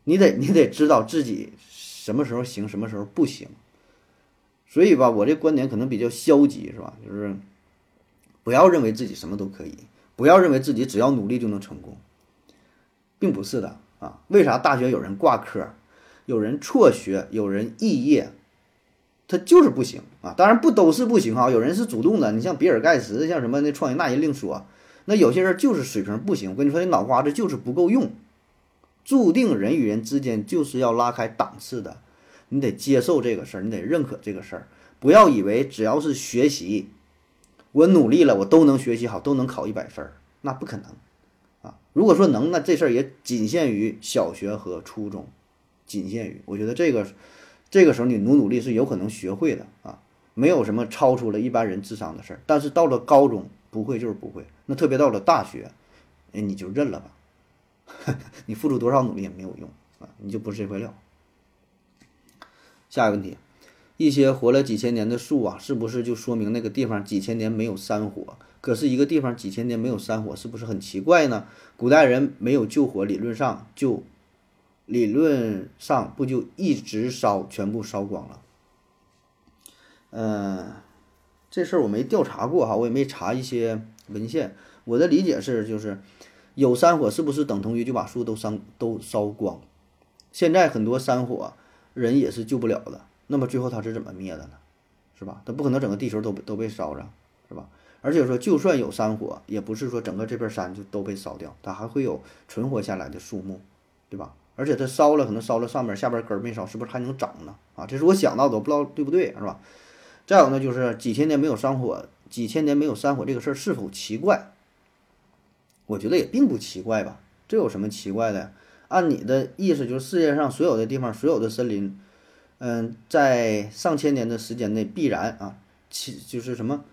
你得你得知道自己什么时候行，什么时候不行。所以吧，我这观点可能比较消极，是吧？就是不要认为自己什么都可以，不要认为自己只要努力就能成功，并不是的啊。为啥大学有人挂科，有人辍学，有人肄业，他就是不行啊。当然不都是不行哈，有人是主动的。你像比尔盖茨，像什么那创业那人另说，那有些人就是水平不行。我跟你说，你脑瓜子就是不够用，注定人与人之间就是要拉开档次的。你得接受这个事儿，你得认可这个事儿，不要以为只要是学习，我努力了，我都能学习好，都能考一百分儿，那不可能！如果说能，那这事儿也仅限于小学和初中，仅限于。我觉得这个这个时候你努努力是有可能学会的啊，没有什么超出了一般人智商的事儿。但是到了高中，不会就是不会，那特别到了大学，哎，你就认了吧，你付出多少努力也没有用啊，你就不是这块料。下一个问题，一些活了几千年的树啊，是不是就说明那个地方几千年没有山火？可是一个地方几千年没有山火，是不是很奇怪呢？古代人没有救火，理论上就理论上不就一直烧，全部烧光了？嗯，这事儿我没调查过哈，我也没查一些文献。我的理解是，就是有山火，是不是等同于就把树都烧都烧光？现在很多山火。人也是救不了的，那么最后它是怎么灭的呢？是吧？它不可能整个地球都都被烧着，是吧？而且说，就算有山火，也不是说整个这片山就都被烧掉，它还会有存活下来的树木，对吧？而且它烧了，可能烧了上面，下边根没烧，是不是还能长呢？啊，这是我想到的，我不知道对不对，是吧？再有呢，就是几千年没有山火，几千年没有山火这个事儿是否奇怪？我觉得也并不奇怪吧，这有什么奇怪的？按你的意思，就是世界上所有的地方，所有的森林，嗯，在上千年的时间内必然啊，其就是什么，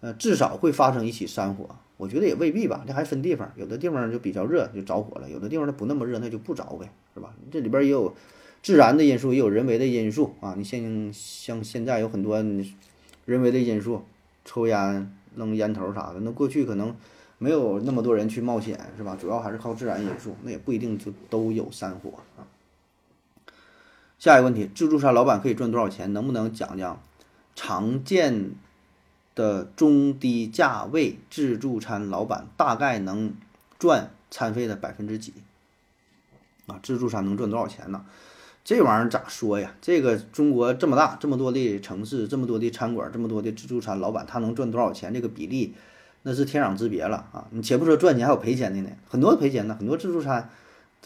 呃，至少会发生一起山火。我觉得也未必吧，这还分地方，有的地方就比较热就着火了，有的地方它不那么热，那就不着呗，是吧？这里边也有自然的因素，也有人为的因素啊。你像像现在有很多人为的因素，抽烟、扔烟头啥的，那过去可能。没有那么多人去冒险，是吧？主要还是靠自然因素，那也不一定就都有山火啊。下一个问题，自助餐老板可以赚多少钱？能不能讲讲常见的中低价位自助餐老板大概能赚餐费的百分之几？啊，自助餐能赚多少钱呢？这玩意儿咋说呀？这个中国这么大，这么多的城市，这么多的餐馆，这么多的自助餐老板，他能赚多少钱？这个比例？那是天壤之别了啊！你且不说赚钱，还有赔钱的呢，很多赔钱的，很多自助餐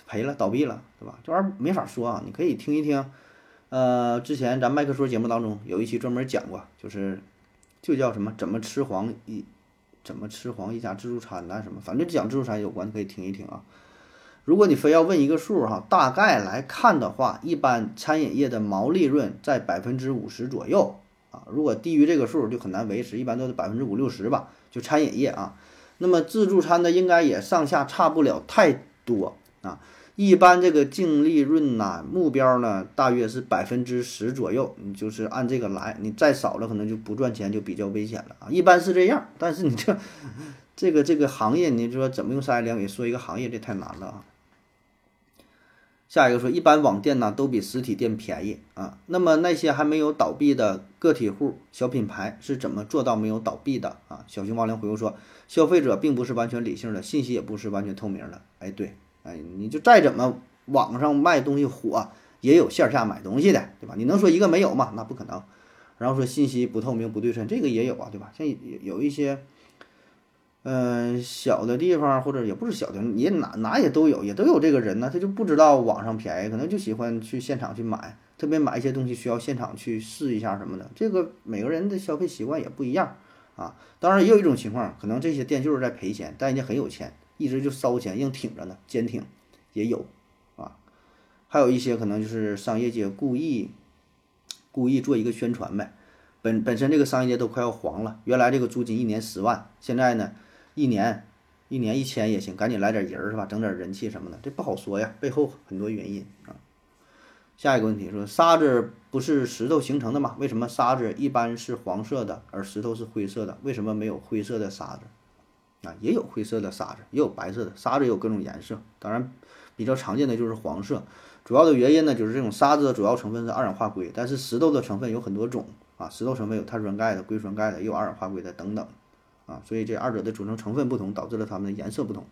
赔了倒闭了，对吧？这玩意儿没法说啊！你可以听一听，呃，之前咱麦克说节目当中有一期专门讲过，就是就叫什么怎么吃黄一怎么吃黄一家自助餐呐什么，反正讲自助餐有关，可以听一听啊。如果你非要问一个数哈，大概来看的话，一般餐饮业的毛利润在百分之五十左右啊，如果低于这个数就很难维持，一般都是百分之五六十吧。就餐饮业啊，那么自助餐呢，应该也上下差不了太多啊。一般这个净利润呐，目标呢，大约是百分之十左右。你就是按这个来，你再少了可能就不赚钱，就比较危险了啊。一般是这样，但是你这 这个这个行业，你说怎么用三言两语说一个行业，这太难了啊。下一个说，一般网店呢都比实体店便宜啊。那么那些还没有倒闭的个体户、小品牌是怎么做到没有倒闭的啊？小熊猫灵回复说，消费者并不是完全理性的，信息也不是完全透明的。哎，对，哎，你就再怎么网上卖东西火，也有线下买东西的，对吧？你能说一个没有吗？那不可能。然后说信息不透明、不对称，这个也有啊，对吧？像有一些。嗯，小的地方或者也不是小的，也哪哪也都有，也都有这个人呢。他就不知道网上便宜，可能就喜欢去现场去买，特别买一些东西需要现场去试一下什么的。这个每个人的消费习惯也不一样啊。当然也有一种情况，可能这些店就是在赔钱，但人家很有钱，一直就烧钱硬挺着呢，坚挺也有啊。还有一些可能就是商业街故意故意做一个宣传呗。本本身这个商业街都快要黄了，原来这个租金一年十万，现在呢？一年，一年一千也行，赶紧来点人儿是吧？整点人气什么的，这不好说呀，背后很多原因啊。下一个问题说，沙子不是石头形成的吗？为什么沙子一般是黄色的，而石头是灰色的？为什么没有灰色的沙子？啊，也有灰色的沙子，也有白色的沙子，也有各种颜色。当然，比较常见的就是黄色。主要的原因呢，就是这种沙子的主要成分是二氧化硅，但是石头的成分有很多种啊，石头成分有碳酸钙的、硅酸钙的，也有二氧化硅的等等啊，所以这二者的组成成分不同，导致了它们的颜色不同。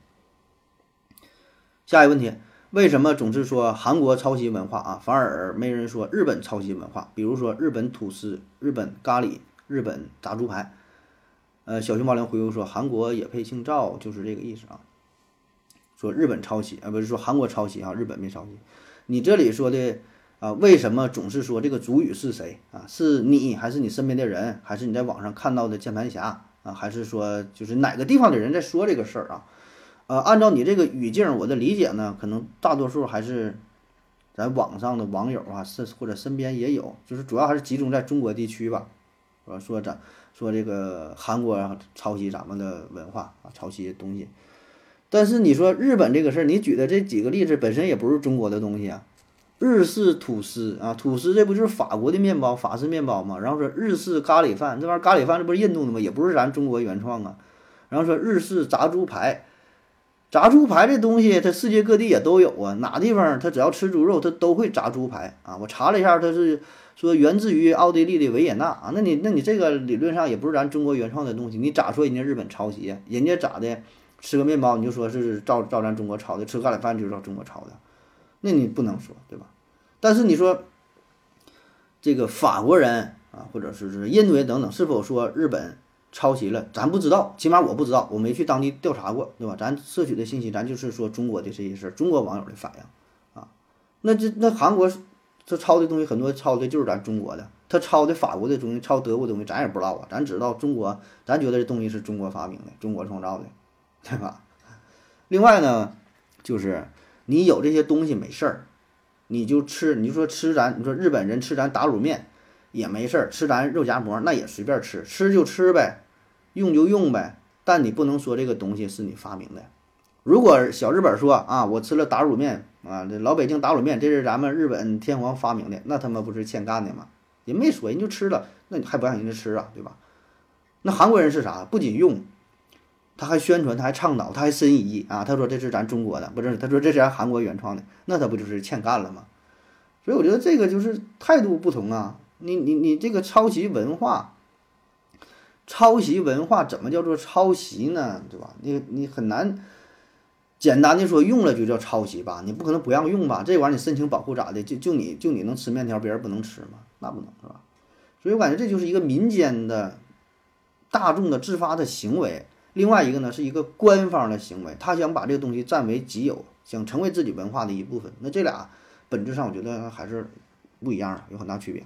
下一个问题，为什么总是说韩国抄袭文化啊，反而没人说日本抄袭文化？比如说日本吐司、日本咖喱、日本炸猪排。呃，小熊猫零回复说，韩国也配姓赵，就是这个意思啊。说日本抄袭啊，不是说韩国抄袭啊，日本没抄袭。你这里说的啊，为什么总是说这个主语是谁啊？是你还是你身边的人，还是你在网上看到的键盘侠啊？还是说就是哪个地方的人在说这个事儿啊？呃，按照你这个语境，我的理解呢，可能大多数还是咱网上的网友啊，是或者身边也有，就是主要还是集中在中国地区吧。我说咱说这个韩国啊抄袭咱们的文化啊，抄袭东西。但是你说日本这个事儿，你举的这几个例子本身也不是中国的东西啊。日式吐司啊，吐司这不就是法国的面包，法式面包吗？然后说日式咖喱饭，这玩意儿咖喱饭这不是印度的吗？也不是咱中国原创啊。然后说日式炸猪排，炸猪排这东西它世界各地也都有啊，哪地方它只要吃猪肉，它都会炸猪排啊。我查了一下，它是说源自于奥地利的维也纳啊。那你那你这个理论上也不是咱中国原创的东西，你咋说人家日本抄袭？人家咋的？吃个面包你就说是照照咱中国抄的，吃咖喱饭就是照中国抄的，那你不能说对吧？但是你说这个法国人啊，或者是是印度人等等，是否说日本抄袭了？咱不知道，起码我不知道，我没去当地调查过，对吧？咱摄取的信息，咱就是说中国的这些事儿，中国网友的反应啊。那这那韩国这抄的东西很多，抄的就是咱中国的，他抄的法国的东西，抄德国东西，咱也不知道啊。咱知道中国，咱觉得这东西是中国发明的，中国创造的。对吧？另外呢，就是你有这些东西没事儿，你就吃，你就说吃咱，你说日本人吃咱打卤面也没事儿，吃咱肉夹馍那也随便吃，吃就吃呗，用就用呗。但你不能说这个东西是你发明的。如果小日本说啊，我吃了打卤面啊，这老北京打卤面这是咱们日本天皇发明的，那他妈不是欠干的吗？人没说，人就吃了，那你还不让人家吃啊，对吧？那韩国人是啥？不仅用。他还宣传，他还倡导，他还申遗啊！他说这是咱中国的，不是？他说这是韩国原创的，那他不就是欠干了吗？所以我觉得这个就是态度不同啊！你你你这个抄袭文化，抄袭文化怎么叫做抄袭呢？对吧？你你很难简单的说用了就叫抄袭吧？你不可能不让用吧？这玩意儿你申请保护咋的？就就你就你能吃面条，别人不能吃吗？那不能是吧？所以我感觉这就是一个民间的大众的自发的行为。另外一个呢，是一个官方的行为，他想把这个东西占为己有，想成为自己文化的一部分。那这俩本质上，我觉得还是不一样的，有很大区别。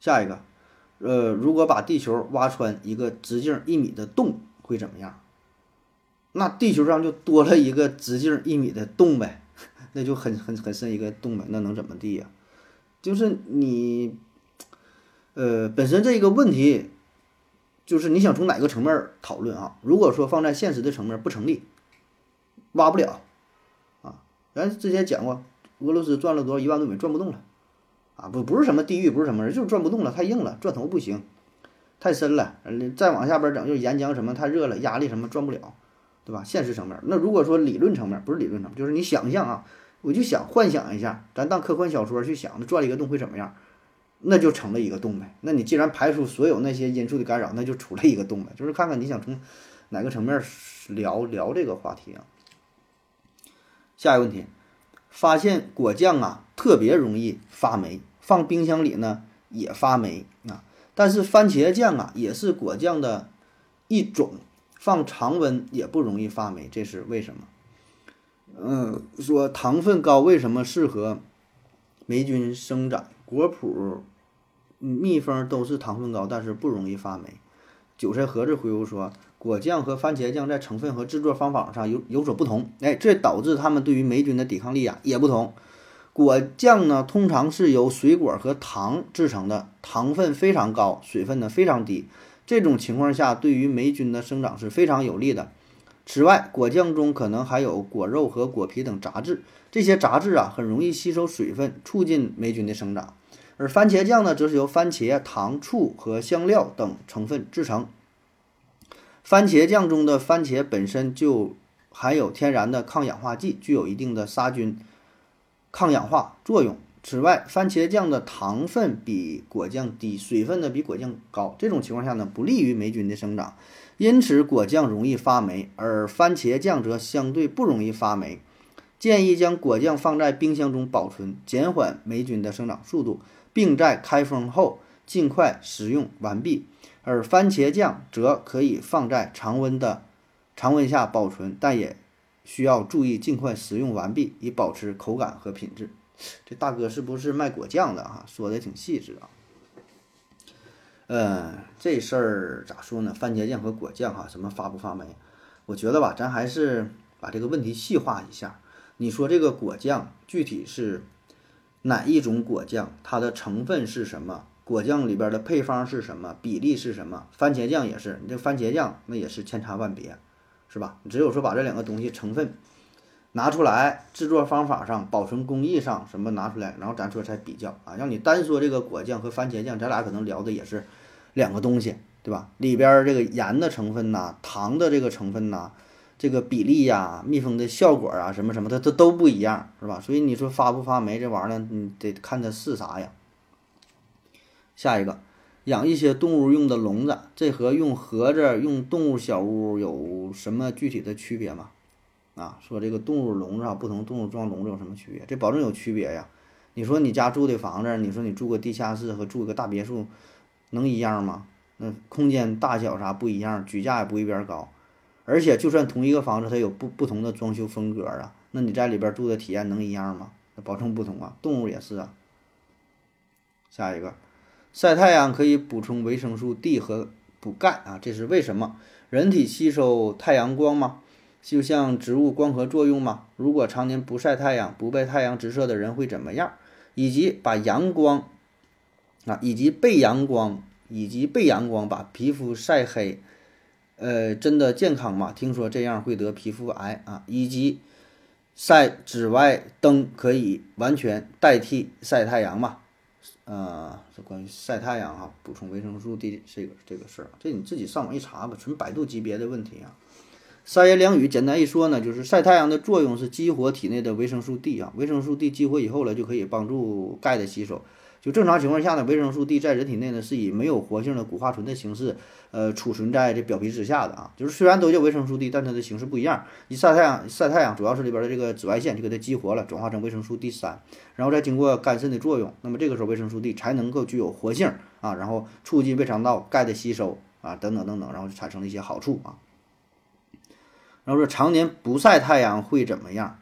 下一个，呃，如果把地球挖穿一个直径一米的洞，会怎么样？那地球上就多了一个直径一米的洞呗，那就很很很深一个洞呗，那能怎么地呀？就是你，呃，本身这个问题。就是你想从哪个层面讨论啊？如果说放在现实的层面不成立，挖不了啊。咱之前讲过，俄罗斯转了多少一万多米转不动了啊！不不是什么地狱，不是什么人，就是转不动了，太硬了，钻头不行，太深了。再往下边整，就是岩浆什么太热了，压力什么转不了，对吧？现实层面，那如果说理论层面，不是理论层面，就是你想象啊，我就想幻想一下，咱当科幻小说去想，那转了一个洞会怎么样？那就成了一个洞呗。那你既然排除所有那些因素的干扰，那就出了一个洞呗。就是看看你想从哪个层面聊聊这个话题啊。下一个问题，发现果酱啊特别容易发霉，放冰箱里呢也发霉啊。但是番茄酱啊也是果酱的一种，放常温也不容易发霉，这是为什么？嗯，说糖分高为什么适合霉菌生长？果脯。蜜蜂都是糖分高，但是不容易发霉。韭菜盒子回复说，果酱和番茄酱在成分和制作方法上有有所不同，哎，这导致它们对于霉菌的抵抗力啊也不同。果酱呢，通常是由水果和糖制成的，糖分非常高，水分呢非常低，这种情况下对于霉菌的生长是非常有利的。此外，果酱中可能含有果肉和果皮等杂质，这些杂质啊很容易吸收水分，促进霉菌的生长。而番茄酱呢，则是由番茄、糖、醋和香料等成分制成。番茄酱中的番茄本身就含有天然的抗氧化剂，具有一定的杀菌抗氧化作用。此外，番茄酱的糖分比果酱低，水分呢比果酱高，这种情况下呢不利于霉菌的生长，因此果酱容易发霉，而番茄酱则相对不容易发霉。建议将果酱放在冰箱中保存，减缓霉菌的生长速度，并在开封后尽快食用完毕。而番茄酱则可以放在常温的常温下保存，但也需要注意尽快食用完毕，以保持口感和品质。这大哥是不是卖果酱的啊？说的挺细致啊。嗯，这事儿咋说呢？番茄酱和果酱哈，什么发不发霉？我觉得吧，咱还是把这个问题细化一下。你说这个果酱具体是哪一种果酱？它的成分是什么？果酱里边的配方是什么？比例是什么？番茄酱也是，你这番茄酱那也是千差万别，是吧？只有说把这两个东西成分拿出来，制作方法上、保存工艺上什么拿出来，然后咱说才比较啊。让你单说这个果酱和番茄酱，咱俩可能聊的也是两个东西，对吧？里边这个盐的成分呐，糖的这个成分呐，这个比例呀，密封的效果啊，什么什么，它它都不一样，是吧？所以你说发不发霉这玩意儿，你得看它是啥呀。下一个，养一些动物用的笼子，这和用盒子、用动物小屋有什么具体的区别吗？啊，说这个动物笼子啊，不同动物装笼子有什么区别？这保证有区别呀。你说你家住的房子，你说你住个地下室和住个大别墅，能一样吗？那空间大小啥不一样，举架也不一边高。而且就算同一个房子，它有不不同的装修风格啊，那你在里边住的体验能一样吗？那保证不同啊。动物也是啊。下一个。晒太阳可以补充维生素 D 和补钙啊，这是为什么？人体吸收太阳光吗？就像植物光合作用吗？如果常年不晒太阳、不被太阳直射的人会怎么样？以及把阳光啊，以及被阳光，以及被阳光把皮肤晒黑，呃，真的健康吗？听说这样会得皮肤癌啊，以及晒紫外灯可以完全代替晒太阳吗？呃，这关于晒太阳哈，补充维生素 D 这个这个事儿，这你自己上网一查吧，纯百度级别的问题啊。三言两语简单一说呢，就是晒太阳的作用是激活体内的维生素 D 啊，维生素 D 激活以后呢，就可以帮助钙的吸收。就正常情况下呢，维生素 D 在人体内呢是以没有活性的骨化醇的形式，呃，储存在这表皮之下的啊。就是虽然都叫维生素 D，但它的形式不一样。一晒太阳，晒太阳主要是里边的这个紫外线就给它激活了，转化成维生素 D 三，然后再经过肝肾的作用，那么这个时候维生素 D 才能够具有活性啊，然后促进胃肠道钙的吸收啊，等等等等，然后就产生了一些好处啊。然后说常年不晒太阳会怎么样？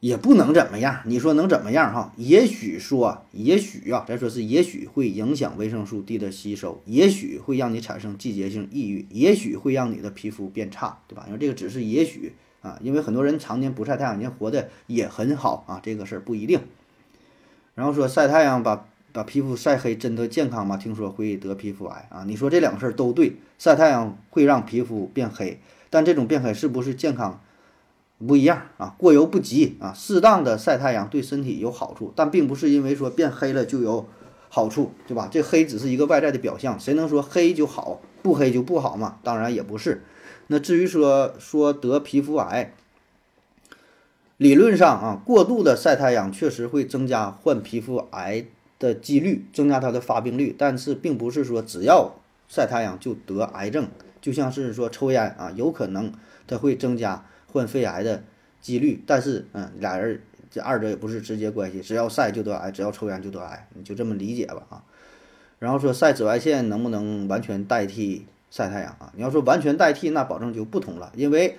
也不能怎么样，你说能怎么样哈？也许说，也许啊，咱说是也许会影响维生素 D 的吸收，也许会让你产生季节性抑郁，也许会让你的皮肤变差，对吧？因为这个只是也许啊，因为很多人常年不晒太阳，人活得也很好啊，这个事儿不一定。然后说晒太阳把把皮肤晒黑，真的健康吗？听说会得皮肤癌啊。你说这两个事儿都对，晒太阳会让皮肤变黑，但这种变黑是不是健康？不一样啊，过犹不及啊。适当的晒太阳对身体有好处，但并不是因为说变黑了就有好处，对吧？这黑只是一个外在的表象，谁能说黑就好，不黑就不好嘛？当然也不是。那至于说说得皮肤癌，理论上啊，过度的晒太阳确实会增加患皮肤癌的几率，增加它的发病率，但是并不是说只要晒太阳就得癌症，就像是说抽烟啊，有可能它会增加。患肺癌的几率，但是嗯，俩人这二者也不是直接关系，只要晒就得癌，只要抽烟就得癌，你就这么理解吧啊。然后说晒紫外线能不能完全代替晒太阳啊？你要说完全代替，那保证就不同了，因为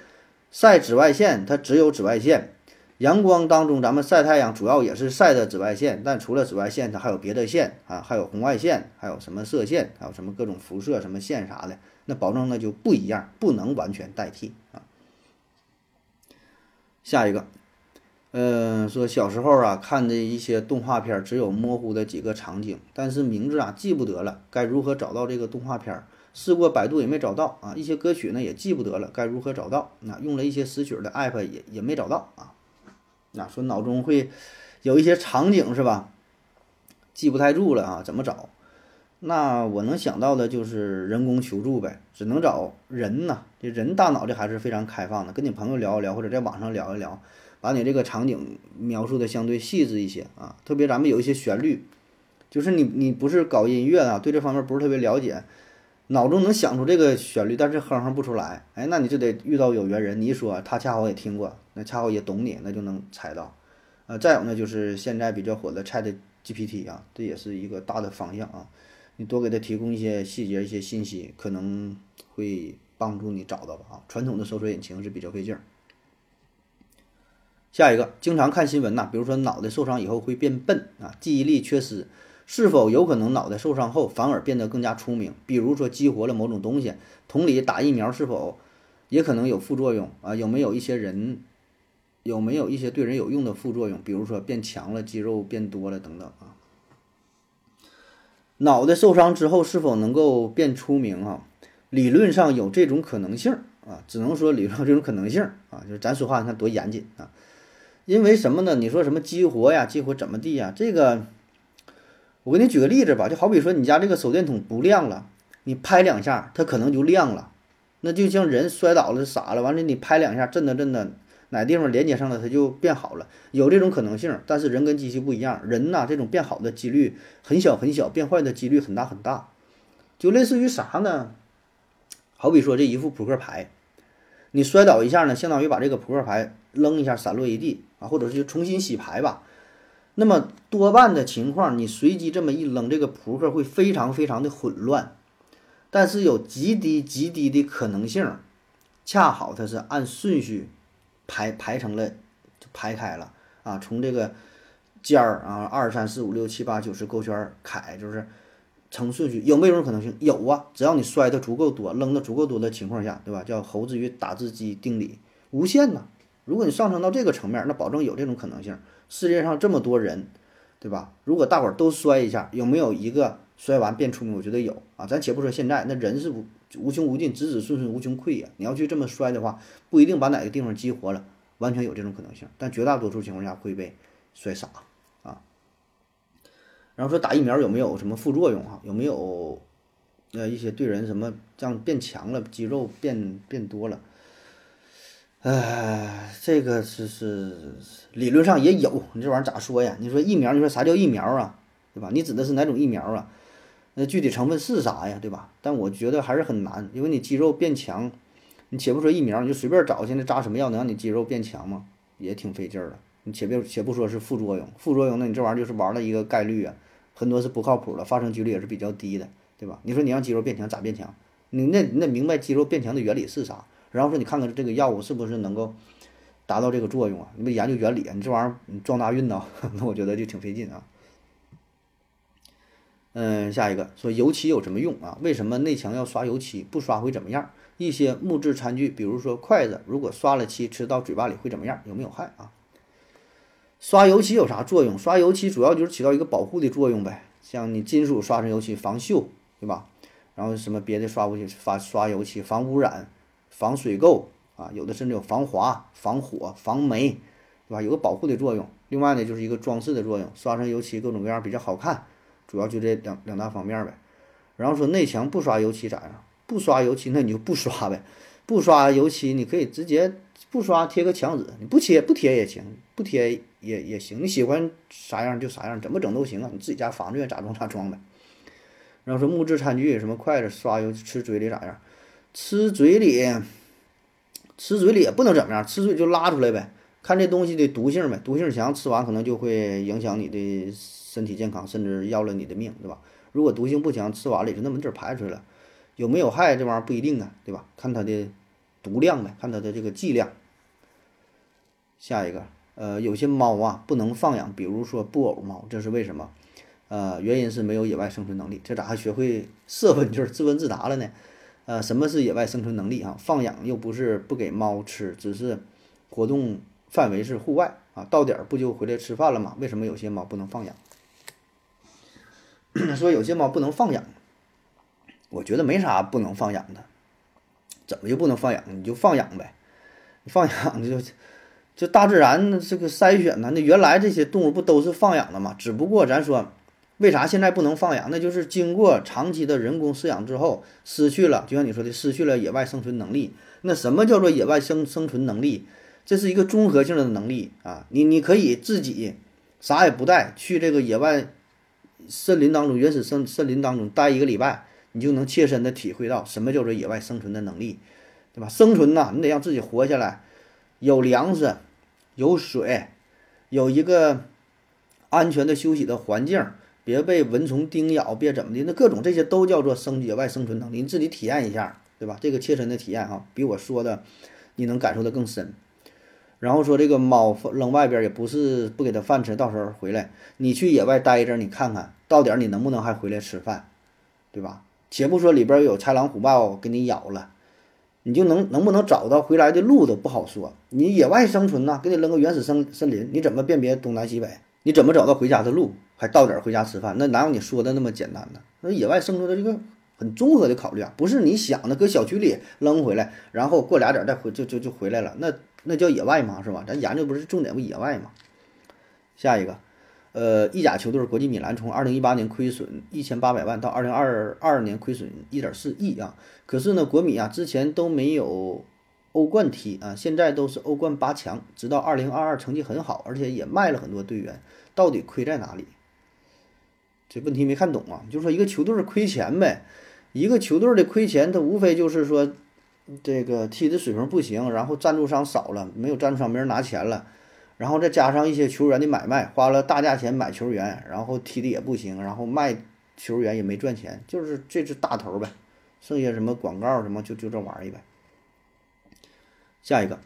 晒紫外线它只有紫外线，阳光当中咱们晒太阳主要也是晒的紫外线，但除了紫外线，它还有别的线啊，还有红外线，还有什么射线，还有什么各种辐射什么线啥的，那保证那就不一样，不能完全代替啊。下一个，嗯，说小时候啊看的一些动画片，只有模糊的几个场景，但是名字啊记不得了，该如何找到这个动画片？试过百度也没找到啊，一些歌曲呢也记不得了，该如何找到？那用了一些识曲的 app 也也没找到啊。那说脑中会有一些场景是吧？记不太住了啊，怎么找？那我能想到的就是人工求助呗，只能找人呐。这人大脑这还是非常开放的，跟你朋友聊一聊，或者在网上聊一聊，把你这个场景描述的相对细致一些啊。特别咱们有一些旋律，就是你你不是搞音乐啊，对这方面不是特别了解，脑中能想出这个旋律，但是哼哼不出来，哎，那你就得遇到有缘人，你一说他恰好也听过，那恰好也懂你，那就能猜到。呃，再有呢，就是现在比较火的 Chat GPT 啊，这也是一个大的方向啊。你多给他提供一些细节、一些信息，可能会帮助你找到吧啊。传统的搜索引擎是比较费劲儿。下一个，经常看新闻呐，比如说脑袋受伤以后会变笨啊，记忆力缺失，是否有可能脑袋受伤后反而变得更加聪明？比如说激活了某种东西。同理，打疫苗是否也可能有副作用啊？有没有一些人，有没有一些对人有用的副作用？比如说变强了、肌肉变多了等等啊？脑袋受伤之后是否能够变出名啊？理论上有这种可能性啊，只能说理论上这种可能性啊，就是咱说话你看多严谨啊。因为什么呢？你说什么激活呀？激活怎么地呀？这个，我给你举个例子吧，就好比说你家这个手电筒不亮了，你拍两下它可能就亮了，那就像人摔倒了傻了，完了你拍两下震的震的。哪地方连接上了，它就变好了，有这种可能性。但是人跟机器不一样，人呐，这种变好的几率很小很小，变坏的几率很大很大。就类似于啥呢？好比说这一副扑克牌，你摔倒一下呢，相当于把这个扑克牌扔一下，散落一地啊，或者是就重新洗牌吧。那么多半的情况，你随机这么一扔，这个扑克会非常非常的混乱。但是有极低极低的可能性，恰好它是按顺序。排排成了，就排开了啊！从这个尖儿啊，二三四五六七八九十勾圈开，就是成顺序。有没有种可能性？有啊！只要你摔的足够多，扔的足够多的情况下，对吧？叫猴子与打字机定理，无限呐！如果你上升到这个层面，那保证有这种可能性。世界上这么多人，对吧？如果大伙儿都摔一下，有没有一个摔完变出名？我觉得有啊！咱且不说现在，那人是不。无穷无尽，子子孙孙无穷匮也！你要去这么摔的话，不一定把哪个地方激活了，完全有这种可能性。但绝大多数情况下会被摔傻啊。然后说打疫苗有没有什么副作用啊？有没有呃一些对人什么这样变强了，肌肉变变多了？哎，这个是是理论上也有，你这玩意儿咋说呀？你说疫苗，你说啥叫疫苗啊？对吧？你指的是哪种疫苗啊？那具体成分是啥呀，对吧？但我觉得还是很难，因为你肌肉变强，你且不说疫苗，你就随便找，现在扎什么药能让你肌肉变强吗？也挺费劲儿的。你且别且不说是副作用，副作用那你这玩意儿就是玩了一个概率啊，很多是不靠谱的，发生几率也是比较低的，对吧？你说你让肌肉变强咋变强？你那你得明白肌肉变强的原理是啥，然后说你看看这个药物是不是能够达到这个作用啊？你不研究原理啊？你这玩意儿你撞大运呐？那我觉得就挺费劲啊。嗯，下一个说油漆有什么用啊？为什么内墙要刷油漆？不刷会怎么样？一些木质餐具，比如说筷子，如果刷了漆吃到嘴巴里会怎么样？有没有害啊？刷油漆有啥作用？刷油漆主要就是起到一个保护的作用呗，像你金属刷成油漆防锈，对吧？然后什么别的刷过去刷刷油漆防污染、防水垢啊，有的甚至有防滑、防火、防霉，对吧？有个保护的作用。另外呢，就是一个装饰的作用，刷成油漆各种各样比较好看。主要就这两两大方面呗，然后说内墙不刷油漆咋样？不刷油漆那你就不刷呗，不刷油漆你可以直接不刷贴个墙纸，你不贴不贴也行，不贴也也行，你喜欢啥样就啥样，怎么整都行啊，你自己家房子愿咋装咋装呗。然后说木质餐具什么筷子刷油吃嘴里咋样？吃嘴里吃嘴里也不能怎么样，吃嘴就拉出来呗，看这东西的毒性呗，毒性强吃完可能就会影响你的。身体健康，甚至要了你的命，对吧？如果毒性不强，吃完了也就那么地儿排出来了，有没有害这玩意儿不一定啊，对吧？看它的毒量呗，看它的这个剂量。下一个，呃，有些猫啊不能放养，比如说布偶猫，这是为什么？呃，原因是没有野外生存能力。这咋还学会设问句自问自答了呢？呃，什么是野外生存能力啊？放养又不是不给猫吃，只是活动范围是户外啊，到点儿不就回来吃饭了吗？为什么有些猫不能放养？说有些猫不能放养，我觉得没啥不能放养的，怎么就不能放养？你就放养呗，放养就就大自然这个筛选呢，那原来这些动物不都是放养的吗？只不过咱说，为啥现在不能放养？那就是经过长期的人工饲养之后，失去了，就像你说的，失去了野外生存能力。那什么叫做野外生生存能力？这是一个综合性的能力啊。你你可以自己啥也不带去这个野外森林当中、原始森森林当中待一个礼拜，你就能切身的体会到什么叫做野外生存的能力，对吧？生存呐，你得让自己活下来，有粮食，有水，有一个安全的休息的环境。别被蚊虫叮咬，别怎么的，那各种这些都叫做生野外生存能力，你自己体验一下，对吧？这个切身的体验哈，比我说的你能感受的更深。然后说这个猫扔外边也不是不给它饭吃，到时候回来你去野外待一阵，你看看到点儿你能不能还回来吃饭，对吧？且不说里边有豺狼虎豹给你咬了，你就能能不能找到回来的路都不好说。你野外生存呐，给你扔个原始森森林，你怎么辨别东南西北？你怎么找到回家的路？还到点儿回家吃饭，那哪有你说的那么简单呢？那野外生存的这个很综合的考虑啊，不是你想的搁小区里扔回来，然后过俩点再回就就就回来了，那那叫野外吗？是吧？咱研究不是重点不野外吗？下一个，呃，意甲球队国际米兰从二零一八年亏损一千八百万到二零二二年亏损一点四亿啊，可是呢，国米啊之前都没有欧冠踢啊，现在都是欧冠八强，直到二零二二成绩很好，而且也卖了很多队员，到底亏在哪里？这问题没看懂啊，就是说一个球队亏钱呗，一个球队的亏钱，它无非就是说，这个踢的水平不行，然后赞助商少了，没有赞助商没人拿钱了，然后再加上一些球员的买卖，花了大价钱买球员，然后踢的也不行，然后卖球员也没赚钱，就是这是大头呗，剩下什么广告什么就就这玩意呗。下一个。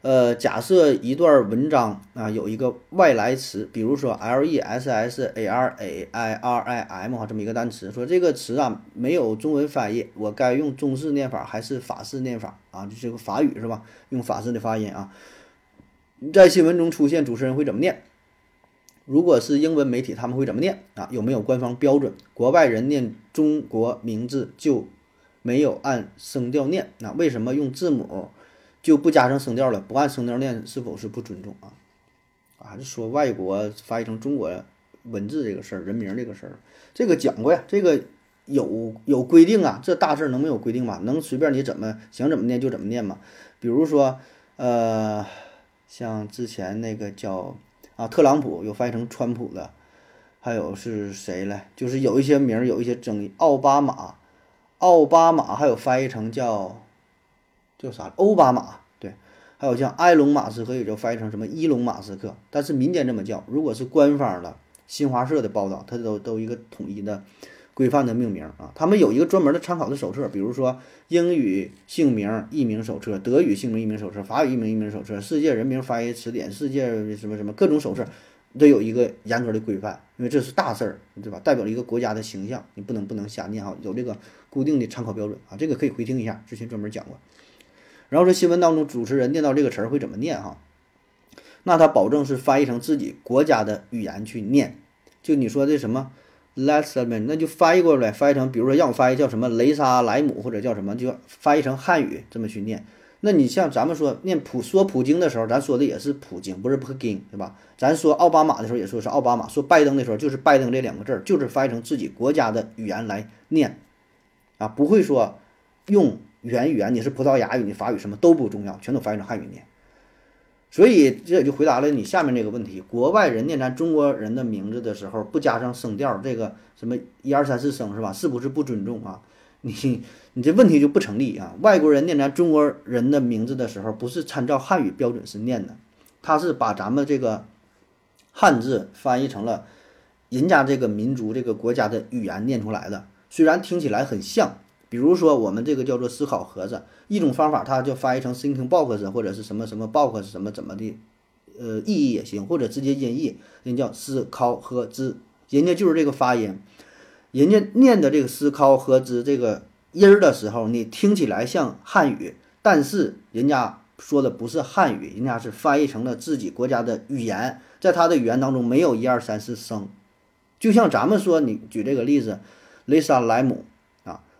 呃，假设一段文章啊有一个外来词，比如说 L E S S A R A I R I M 哈这么一个单词，说这个词啊没有中文翻译，我该用中式念法还是法式念法啊？就这个法语是吧？用法式的发音啊，在新闻中出现，主持人会怎么念？如果是英文媒体，他们会怎么念啊？有没有官方标准？国外人念中国名字就没有按声调念，那为什么用字母？就不加上声调了，不按声调念，是否是不尊重啊？啊，就说外国翻译成中国文字这个事儿，人名这个事儿，这个讲过呀，这个有有规定啊，这大事能没有规定吗？能随便你怎么想怎么念就怎么念吗？比如说，呃，像之前那个叫啊特朗普，有翻译成川普的，还有是谁嘞？就是有一些名儿有一些争议，奥巴马，奥巴马还有翻译成叫。叫啥？奥巴马对，还有像埃隆·马斯克也就翻译成什么伊隆·马斯克，但是民间这么叫。如果是官方的新华社的报道，它都都一个统一的规范的命名啊。他们有一个专门的参考的手册，比如说英语姓名译名手册、德语姓名译名手册、法语译名译名手册、世界人名翻译词典、世界什么什么各种手册，都有一个严格的规范，因为这是大事儿，对吧？代表了一个国家的形象，你不能不能瞎念哈，有这个固定的参考标准啊。这个可以回听一下，之前专门讲过。然后说新闻当中主持人念到这个词儿会怎么念哈？那他保证是翻译成自己国家的语言去念。就你说这什么 l e s s m 那就翻译过来，翻译成比如说让我翻译叫什么雷莎莱姆或者叫什么，就翻译成汉语这么去念。那你像咱们说念普说普京的时候，咱说的也是普京，不是普京，对吧？咱说奥巴马的时候也说是奥巴马，说拜登的时候就是拜登这两个字儿，就是翻译成自己国家的语言来念啊，不会说用。原语言你是葡萄牙语，你法语什么都不重要，全都翻译成汉语念。所以这也就回答了你下面这个问题：国外人念咱中国人的名字的时候，不加上声调，这个什么一二三四声是吧？是不是不尊重啊？你你这问题就不成立啊！外国人念咱中国人的名字的时候，不是参照汉语标准是念的，他是把咱们这个汉字翻译成了人家这个民族这个国家的语言念出来的，虽然听起来很像。比如说，我们这个叫做思考盒子，一种方法，它就翻译成 thinking box 或者是什么什么 box 什么怎么的，呃，意义也行，或者直接音译，人叫思考盒子，人家就是这个发音，人家念的这个思考盒子这个音儿的时候，你听起来像汉语，但是人家说的不是汉语，人家是翻译成了自己国家的语言，在他的语言当中没有一二三四声，就像咱们说，你举这个例子，雷莎莱姆。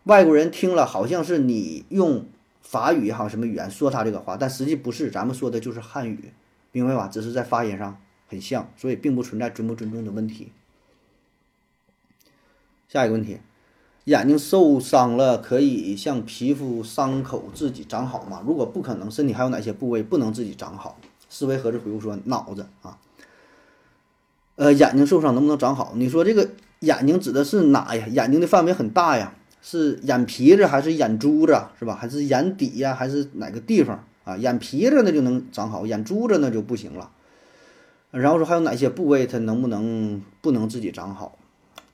外国人听了好像是你用法语也好什么语言说他这个话，但实际不是，咱们说的就是汉语，明白吧？只是在发音上很像，所以并不存在尊不尊重的问题。下一个问题，眼睛受伤了可以像皮肤伤口自己长好吗？如果不可能，身体还有哪些部位不能自己长好？思维盒子回复说脑子啊。呃，眼睛受伤能不能长好？你说这个眼睛指的是哪呀？眼睛的范围很大呀，是眼皮子还是眼珠子是吧？还是眼底呀？还是哪个地方啊？眼皮子那就能长好，眼珠子那就不行了。然后说还有哪些部位它能不能不能自己长好？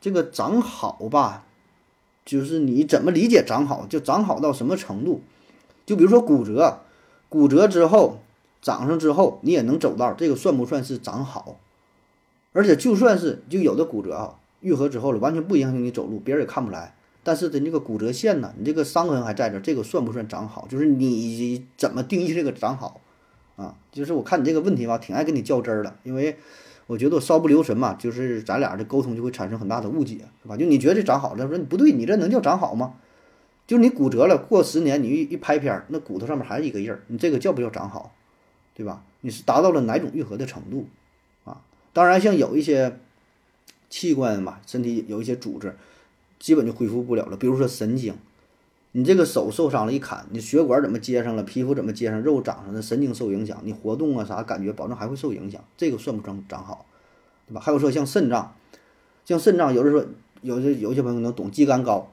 这个长好吧，就是你怎么理解长好？就长好到什么程度？就比如说骨折，骨折之后长上之后你也能走道，这个算不算是长好？而且就算是就有的骨折啊，愈合之后了，完全不影响你走路，别人也看不来。但是的那个骨折线呢，你这个伤痕还在这，这个算不算长好？就是你怎么定义这个长好啊？就是我看你这个问题吧，挺爱跟你较真儿的，因为我觉得我稍不留神嘛，就是咱俩的沟通就会产生很大的误解，是吧？就你觉得这长好了，说你不对，你这能叫长好吗？就是你骨折了，过十年你一一拍片儿，那骨头上面还是一个印儿，你这个叫不叫长好？对吧？你是达到了哪种愈合的程度？啊当然，像有一些器官嘛，身体有一些组织，基本就恢复不了了。比如说神经，你这个手受伤了，一砍，你血管怎么接上了，皮肤怎么接上，肉长上了，神经受影响，你活动啊啥感觉，保证还会受影响。这个算不算长好？对吧？还有说像肾脏，像肾脏，有的说有的有些朋友能懂，肌酐高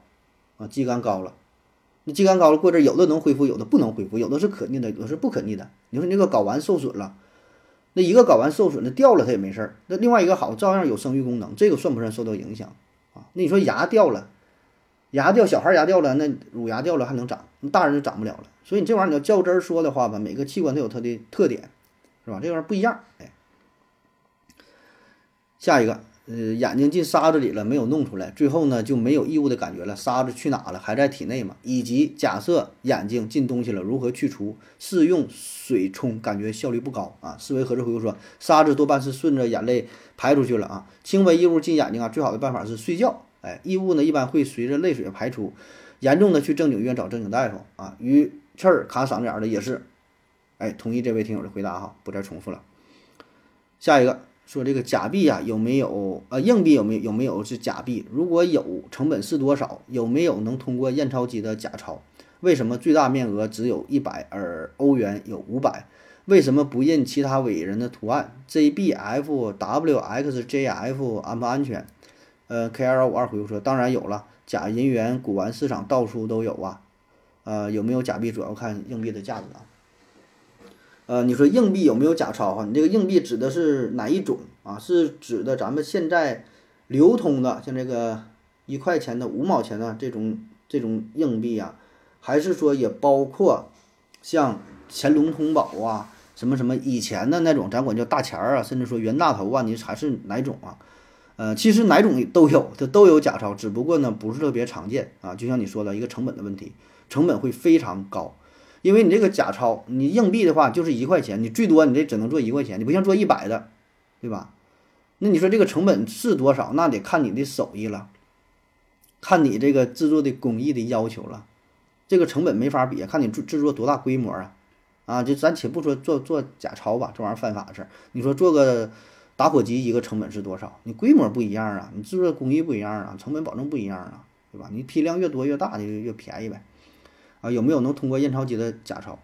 啊，肌酐高了，那肌酐高了过阵，有的能恢复，有的不能恢复，有的是可逆的，有的是不可逆的。你说你这个睾丸受损了。那一个睾丸受损的掉了，它也没事儿。那另外一个好，照样有生育功能，这个算不算受到影响啊？那你说牙掉了，牙掉，小孩牙掉了，那乳牙掉了还能长，那大人就长不了了。所以你这玩意儿你要较真儿说的话吧，每个器官都有它的特点，是吧？这玩意儿不一样。哎，下一个。呃，眼睛进沙子里了，没有弄出来，最后呢就没有异物的感觉了。沙子去哪了？还在体内嘛？以及假设眼睛进东西了，如何去除？是用水冲，感觉效率不高啊。思维盒子回复说，沙子多半是顺着眼泪排出去了啊。轻微异物进眼睛啊，最好的办法是睡觉。哎，异物呢一般会随着泪水排出，严重的去正经医院找正经大夫啊。鱼刺儿卡嗓子眼的也是。哎，同意这位听友的回答哈，不再重复了。下一个。说这个假币呀有没有呃硬币有没有有没有是假币？如果有，成本是多少？有没有能通过验钞机的假钞？为什么最大面额只有一百，而欧元有五百？为什么不印其他伟人的图案？JBF WXJF 安不安全？呃，KL 五二回复说，当然有了，假银元古玩市场到处都有啊。呃，有没有假币主要看硬币的价值啊。呃，你说硬币有没有假钞哈？你这个硬币指的是哪一种啊？是指的咱们现在流通的，像这个一块钱的、五毛钱的这种这种硬币啊，还是说也包括像乾隆通宝啊、什么什么以前的那种，咱管叫大钱儿啊，甚至说袁大头啊，你还是哪种啊？呃，其实哪种都有，它都有假钞，只不过呢不是特别常见啊。就像你说的一个成本的问题，成本会非常高。因为你这个假钞，你硬币的话就是一块钱，你最多你这只能做一块钱，你不像做一百的，对吧？那你说这个成本是多少？那得看你的手艺了，看你这个制作的工艺的要求了，这个成本没法比，看你制制作多大规模啊！啊，就咱且不说做做假钞吧，这玩意儿犯法的事儿。你说做个打火机一个成本是多少？你规模不一样啊，你制作工艺不一样啊，成本保证不一样啊，对吧？你批量越多越大就越便宜呗。啊，有没有能通过验钞机的假钞？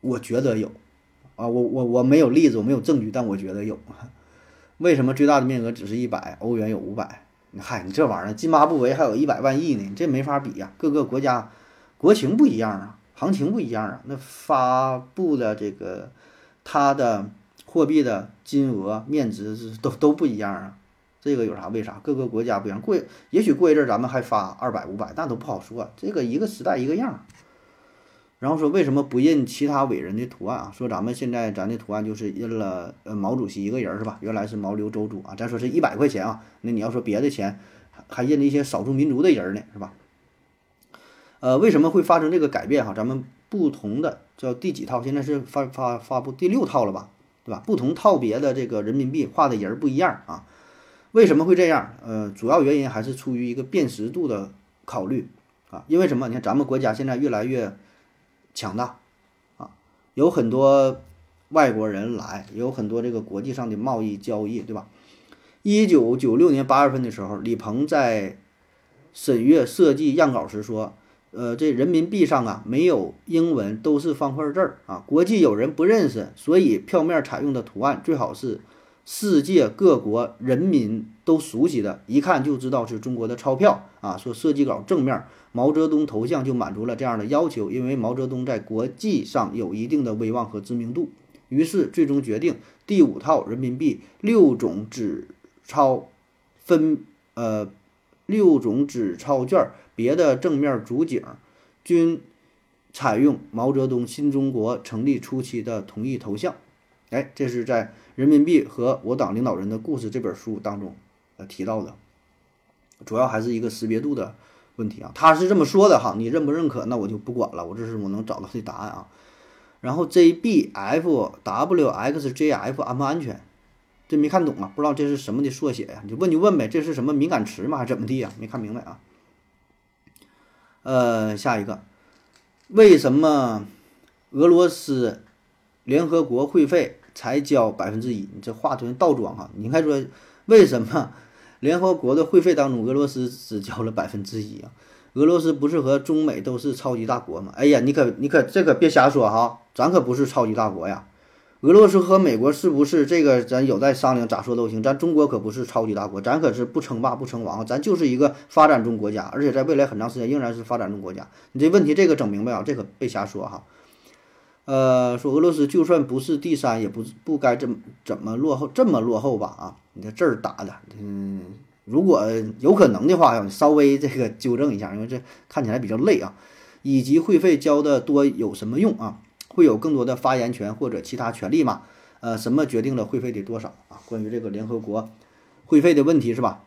我觉得有，啊，我我我没有例子，我没有证据，但我觉得有。为什么最大的面额只是一百欧元有五百？嗨，你这玩意儿，津巴布韦还有一百万亿呢，你这没法比呀。各个国家国情不一样啊，行情不一样啊，那发布的这个它的货币的金额面值是都都不一样啊。这个有啥？为啥各个国家不一样？过也许过一阵儿咱们还发二百五百，那都不好说。这个一个时代一个样。然后说为什么不印其他伟人的图案啊？说咱们现在咱的图案就是印了呃毛主席一个人是吧？原来是毛刘周朱啊。咱说是一百块钱啊，那你要说别的钱，还印了一些少数民族的人呢是吧？呃，为什么会发生这个改变哈？咱们不同的叫第几套？现在是发发发布第六套了吧？对吧？不同套别的这个人民币画的人不一样啊。为什么会这样？呃，主要原因还是出于一个辨识度的考虑啊。因为什么？你看咱们国家现在越来越强大啊，有很多外国人来，有很多这个国际上的贸易交易，对吧？一九九六年八月份的时候，李鹏在审阅设计样稿时说，呃，这人民币上啊没有英文，都是方块字儿啊。国际友人不认识，所以票面采用的图案最好是世界各国人民都熟悉的，一看就知道是中国的钞票啊。说设计稿正面毛泽东头像就满足了这样的要求，因为毛泽东在国际上有一定的威望和知名度。于是最终决定第五套人民币六种纸钞分呃六种纸钞券。别的正面主景均采用毛泽东新中国成立初期的同一头像。哎，这是在《人民币和我党领导人的故事》这本书当中呃提到的，主要还是一个识别度的问题啊。他是这么说的哈，你认不认可？那我就不管了，我这是我能找到的答案啊。然后 J B F W X J F 安不安全？这没看懂啊，不知道这是什么的缩写呀？你就问就问呗，这是什么敏感词吗？还是怎么地呀？没看明白啊。呃，下一个，为什么俄罗斯联合国会费才交百分之一？你这话突然倒装哈？你应该说为什么联合国的会费当中，俄罗斯只交了百分之一啊？俄罗斯不是和中美都是超级大国吗？哎呀，你可你可这可别瞎说哈，咱可不是超级大国呀。俄罗斯和美国是不是这个？咱有待商量，咋说都行。咱中国可不是超级大国，咱可是不称霸不称王，咱就是一个发展中国家，而且在未来很长时间仍然是发展中国家。你这问题这个整明白啊？这可别瞎说哈。呃，说俄罗斯就算不是第三，也不不该这么怎么落后这么落后吧？啊，你这儿打的，嗯，如果有可能的话，要稍微这个纠正一下，因为这看起来比较累啊。以及会费交的多有什么用啊？会有更多的发言权或者其他权利吗？呃，什么决定了会费的多少啊？关于这个联合国会费的问题是吧？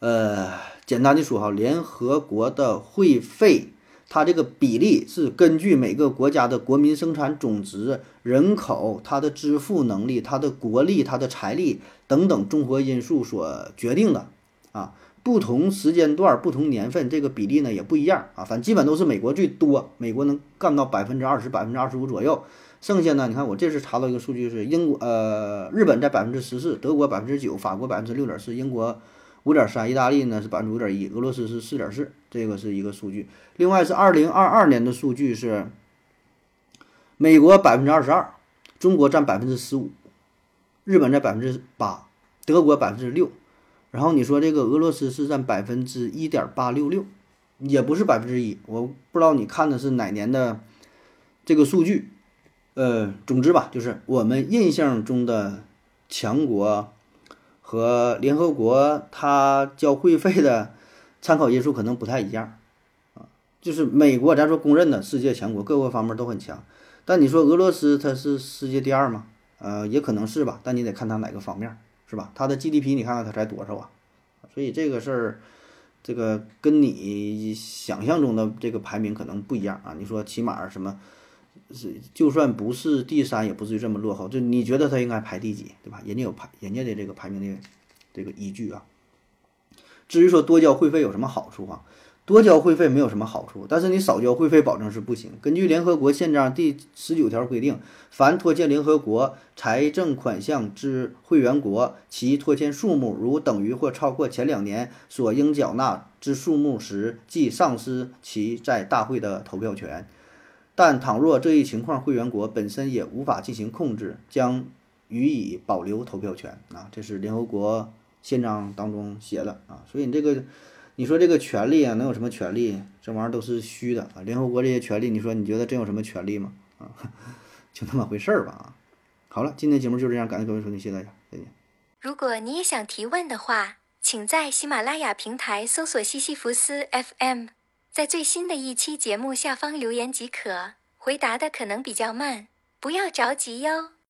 呃，简单的说哈，联合国的会费，它这个比例是根据每个国家的国民生产总值、人口、它的支付能力、它的国力、它的财力等等综合因素所决定的啊。不同时间段、不同年份，这个比例呢也不一样啊。反正基本都是美国最多，美国能干到百分之二十、百分之二十五左右。剩下呢，你看我这次查到一个数据是英国，呃，日本在百分之十四，德国百分之九，法国百分之六点四，英国五点三，意大利呢是百分之五点一，俄罗斯是四点四，这个是一个数据。另外是二零二二年的数据是，美国百分之二十二，中国占百分之十五，日本在百分之八，德国百分之六。然后你说这个俄罗斯是占百分之一点八六六，也不是百分之一，我不知道你看的是哪年的这个数据，呃，总之吧，就是我们印象中的强国和联合国它交会费的参考因素可能不太一样啊，就是美国咱说公认的世界强国，各个方面都很强，但你说俄罗斯它是世界第二吗？呃，也可能是吧，但你得看它哪个方面。是吧？它的 GDP 你看看它才多少啊？所以这个事儿，这个跟你想象中的这个排名可能不一样啊。你说起码什么是，就算不是第三，也不至于这么落后。就你觉得它应该排第几，对吧？人家有排，人家的这个排名的这个依据啊。至于说多交会费有什么好处啊？多交会费没有什么好处，但是你少交会费保证是不行。根据联合国宪章第十九条规定，凡拖欠联合国财政款项之会员国，其拖欠数目如等于或超过前两年所应缴纳之数目时，即丧失其在大会的投票权。但倘若这一情况会员国本身也无法进行控制，将予以保留投票权。啊，这是联合国宪章当中写的啊，所以你这个。你说这个权利啊，能有什么权利？这玩意儿都是虚的啊！联合国这些权利，你说你觉得真有什么权利吗？啊，就那么回事儿吧啊！好了，今天节目就这样，感谢各位收听，谢谢大家，再见。如果你也想提问的话，请在喜马拉雅平台搜索西西弗斯 FM，在最新的一期节目下方留言即可。回答的可能比较慢，不要着急哟。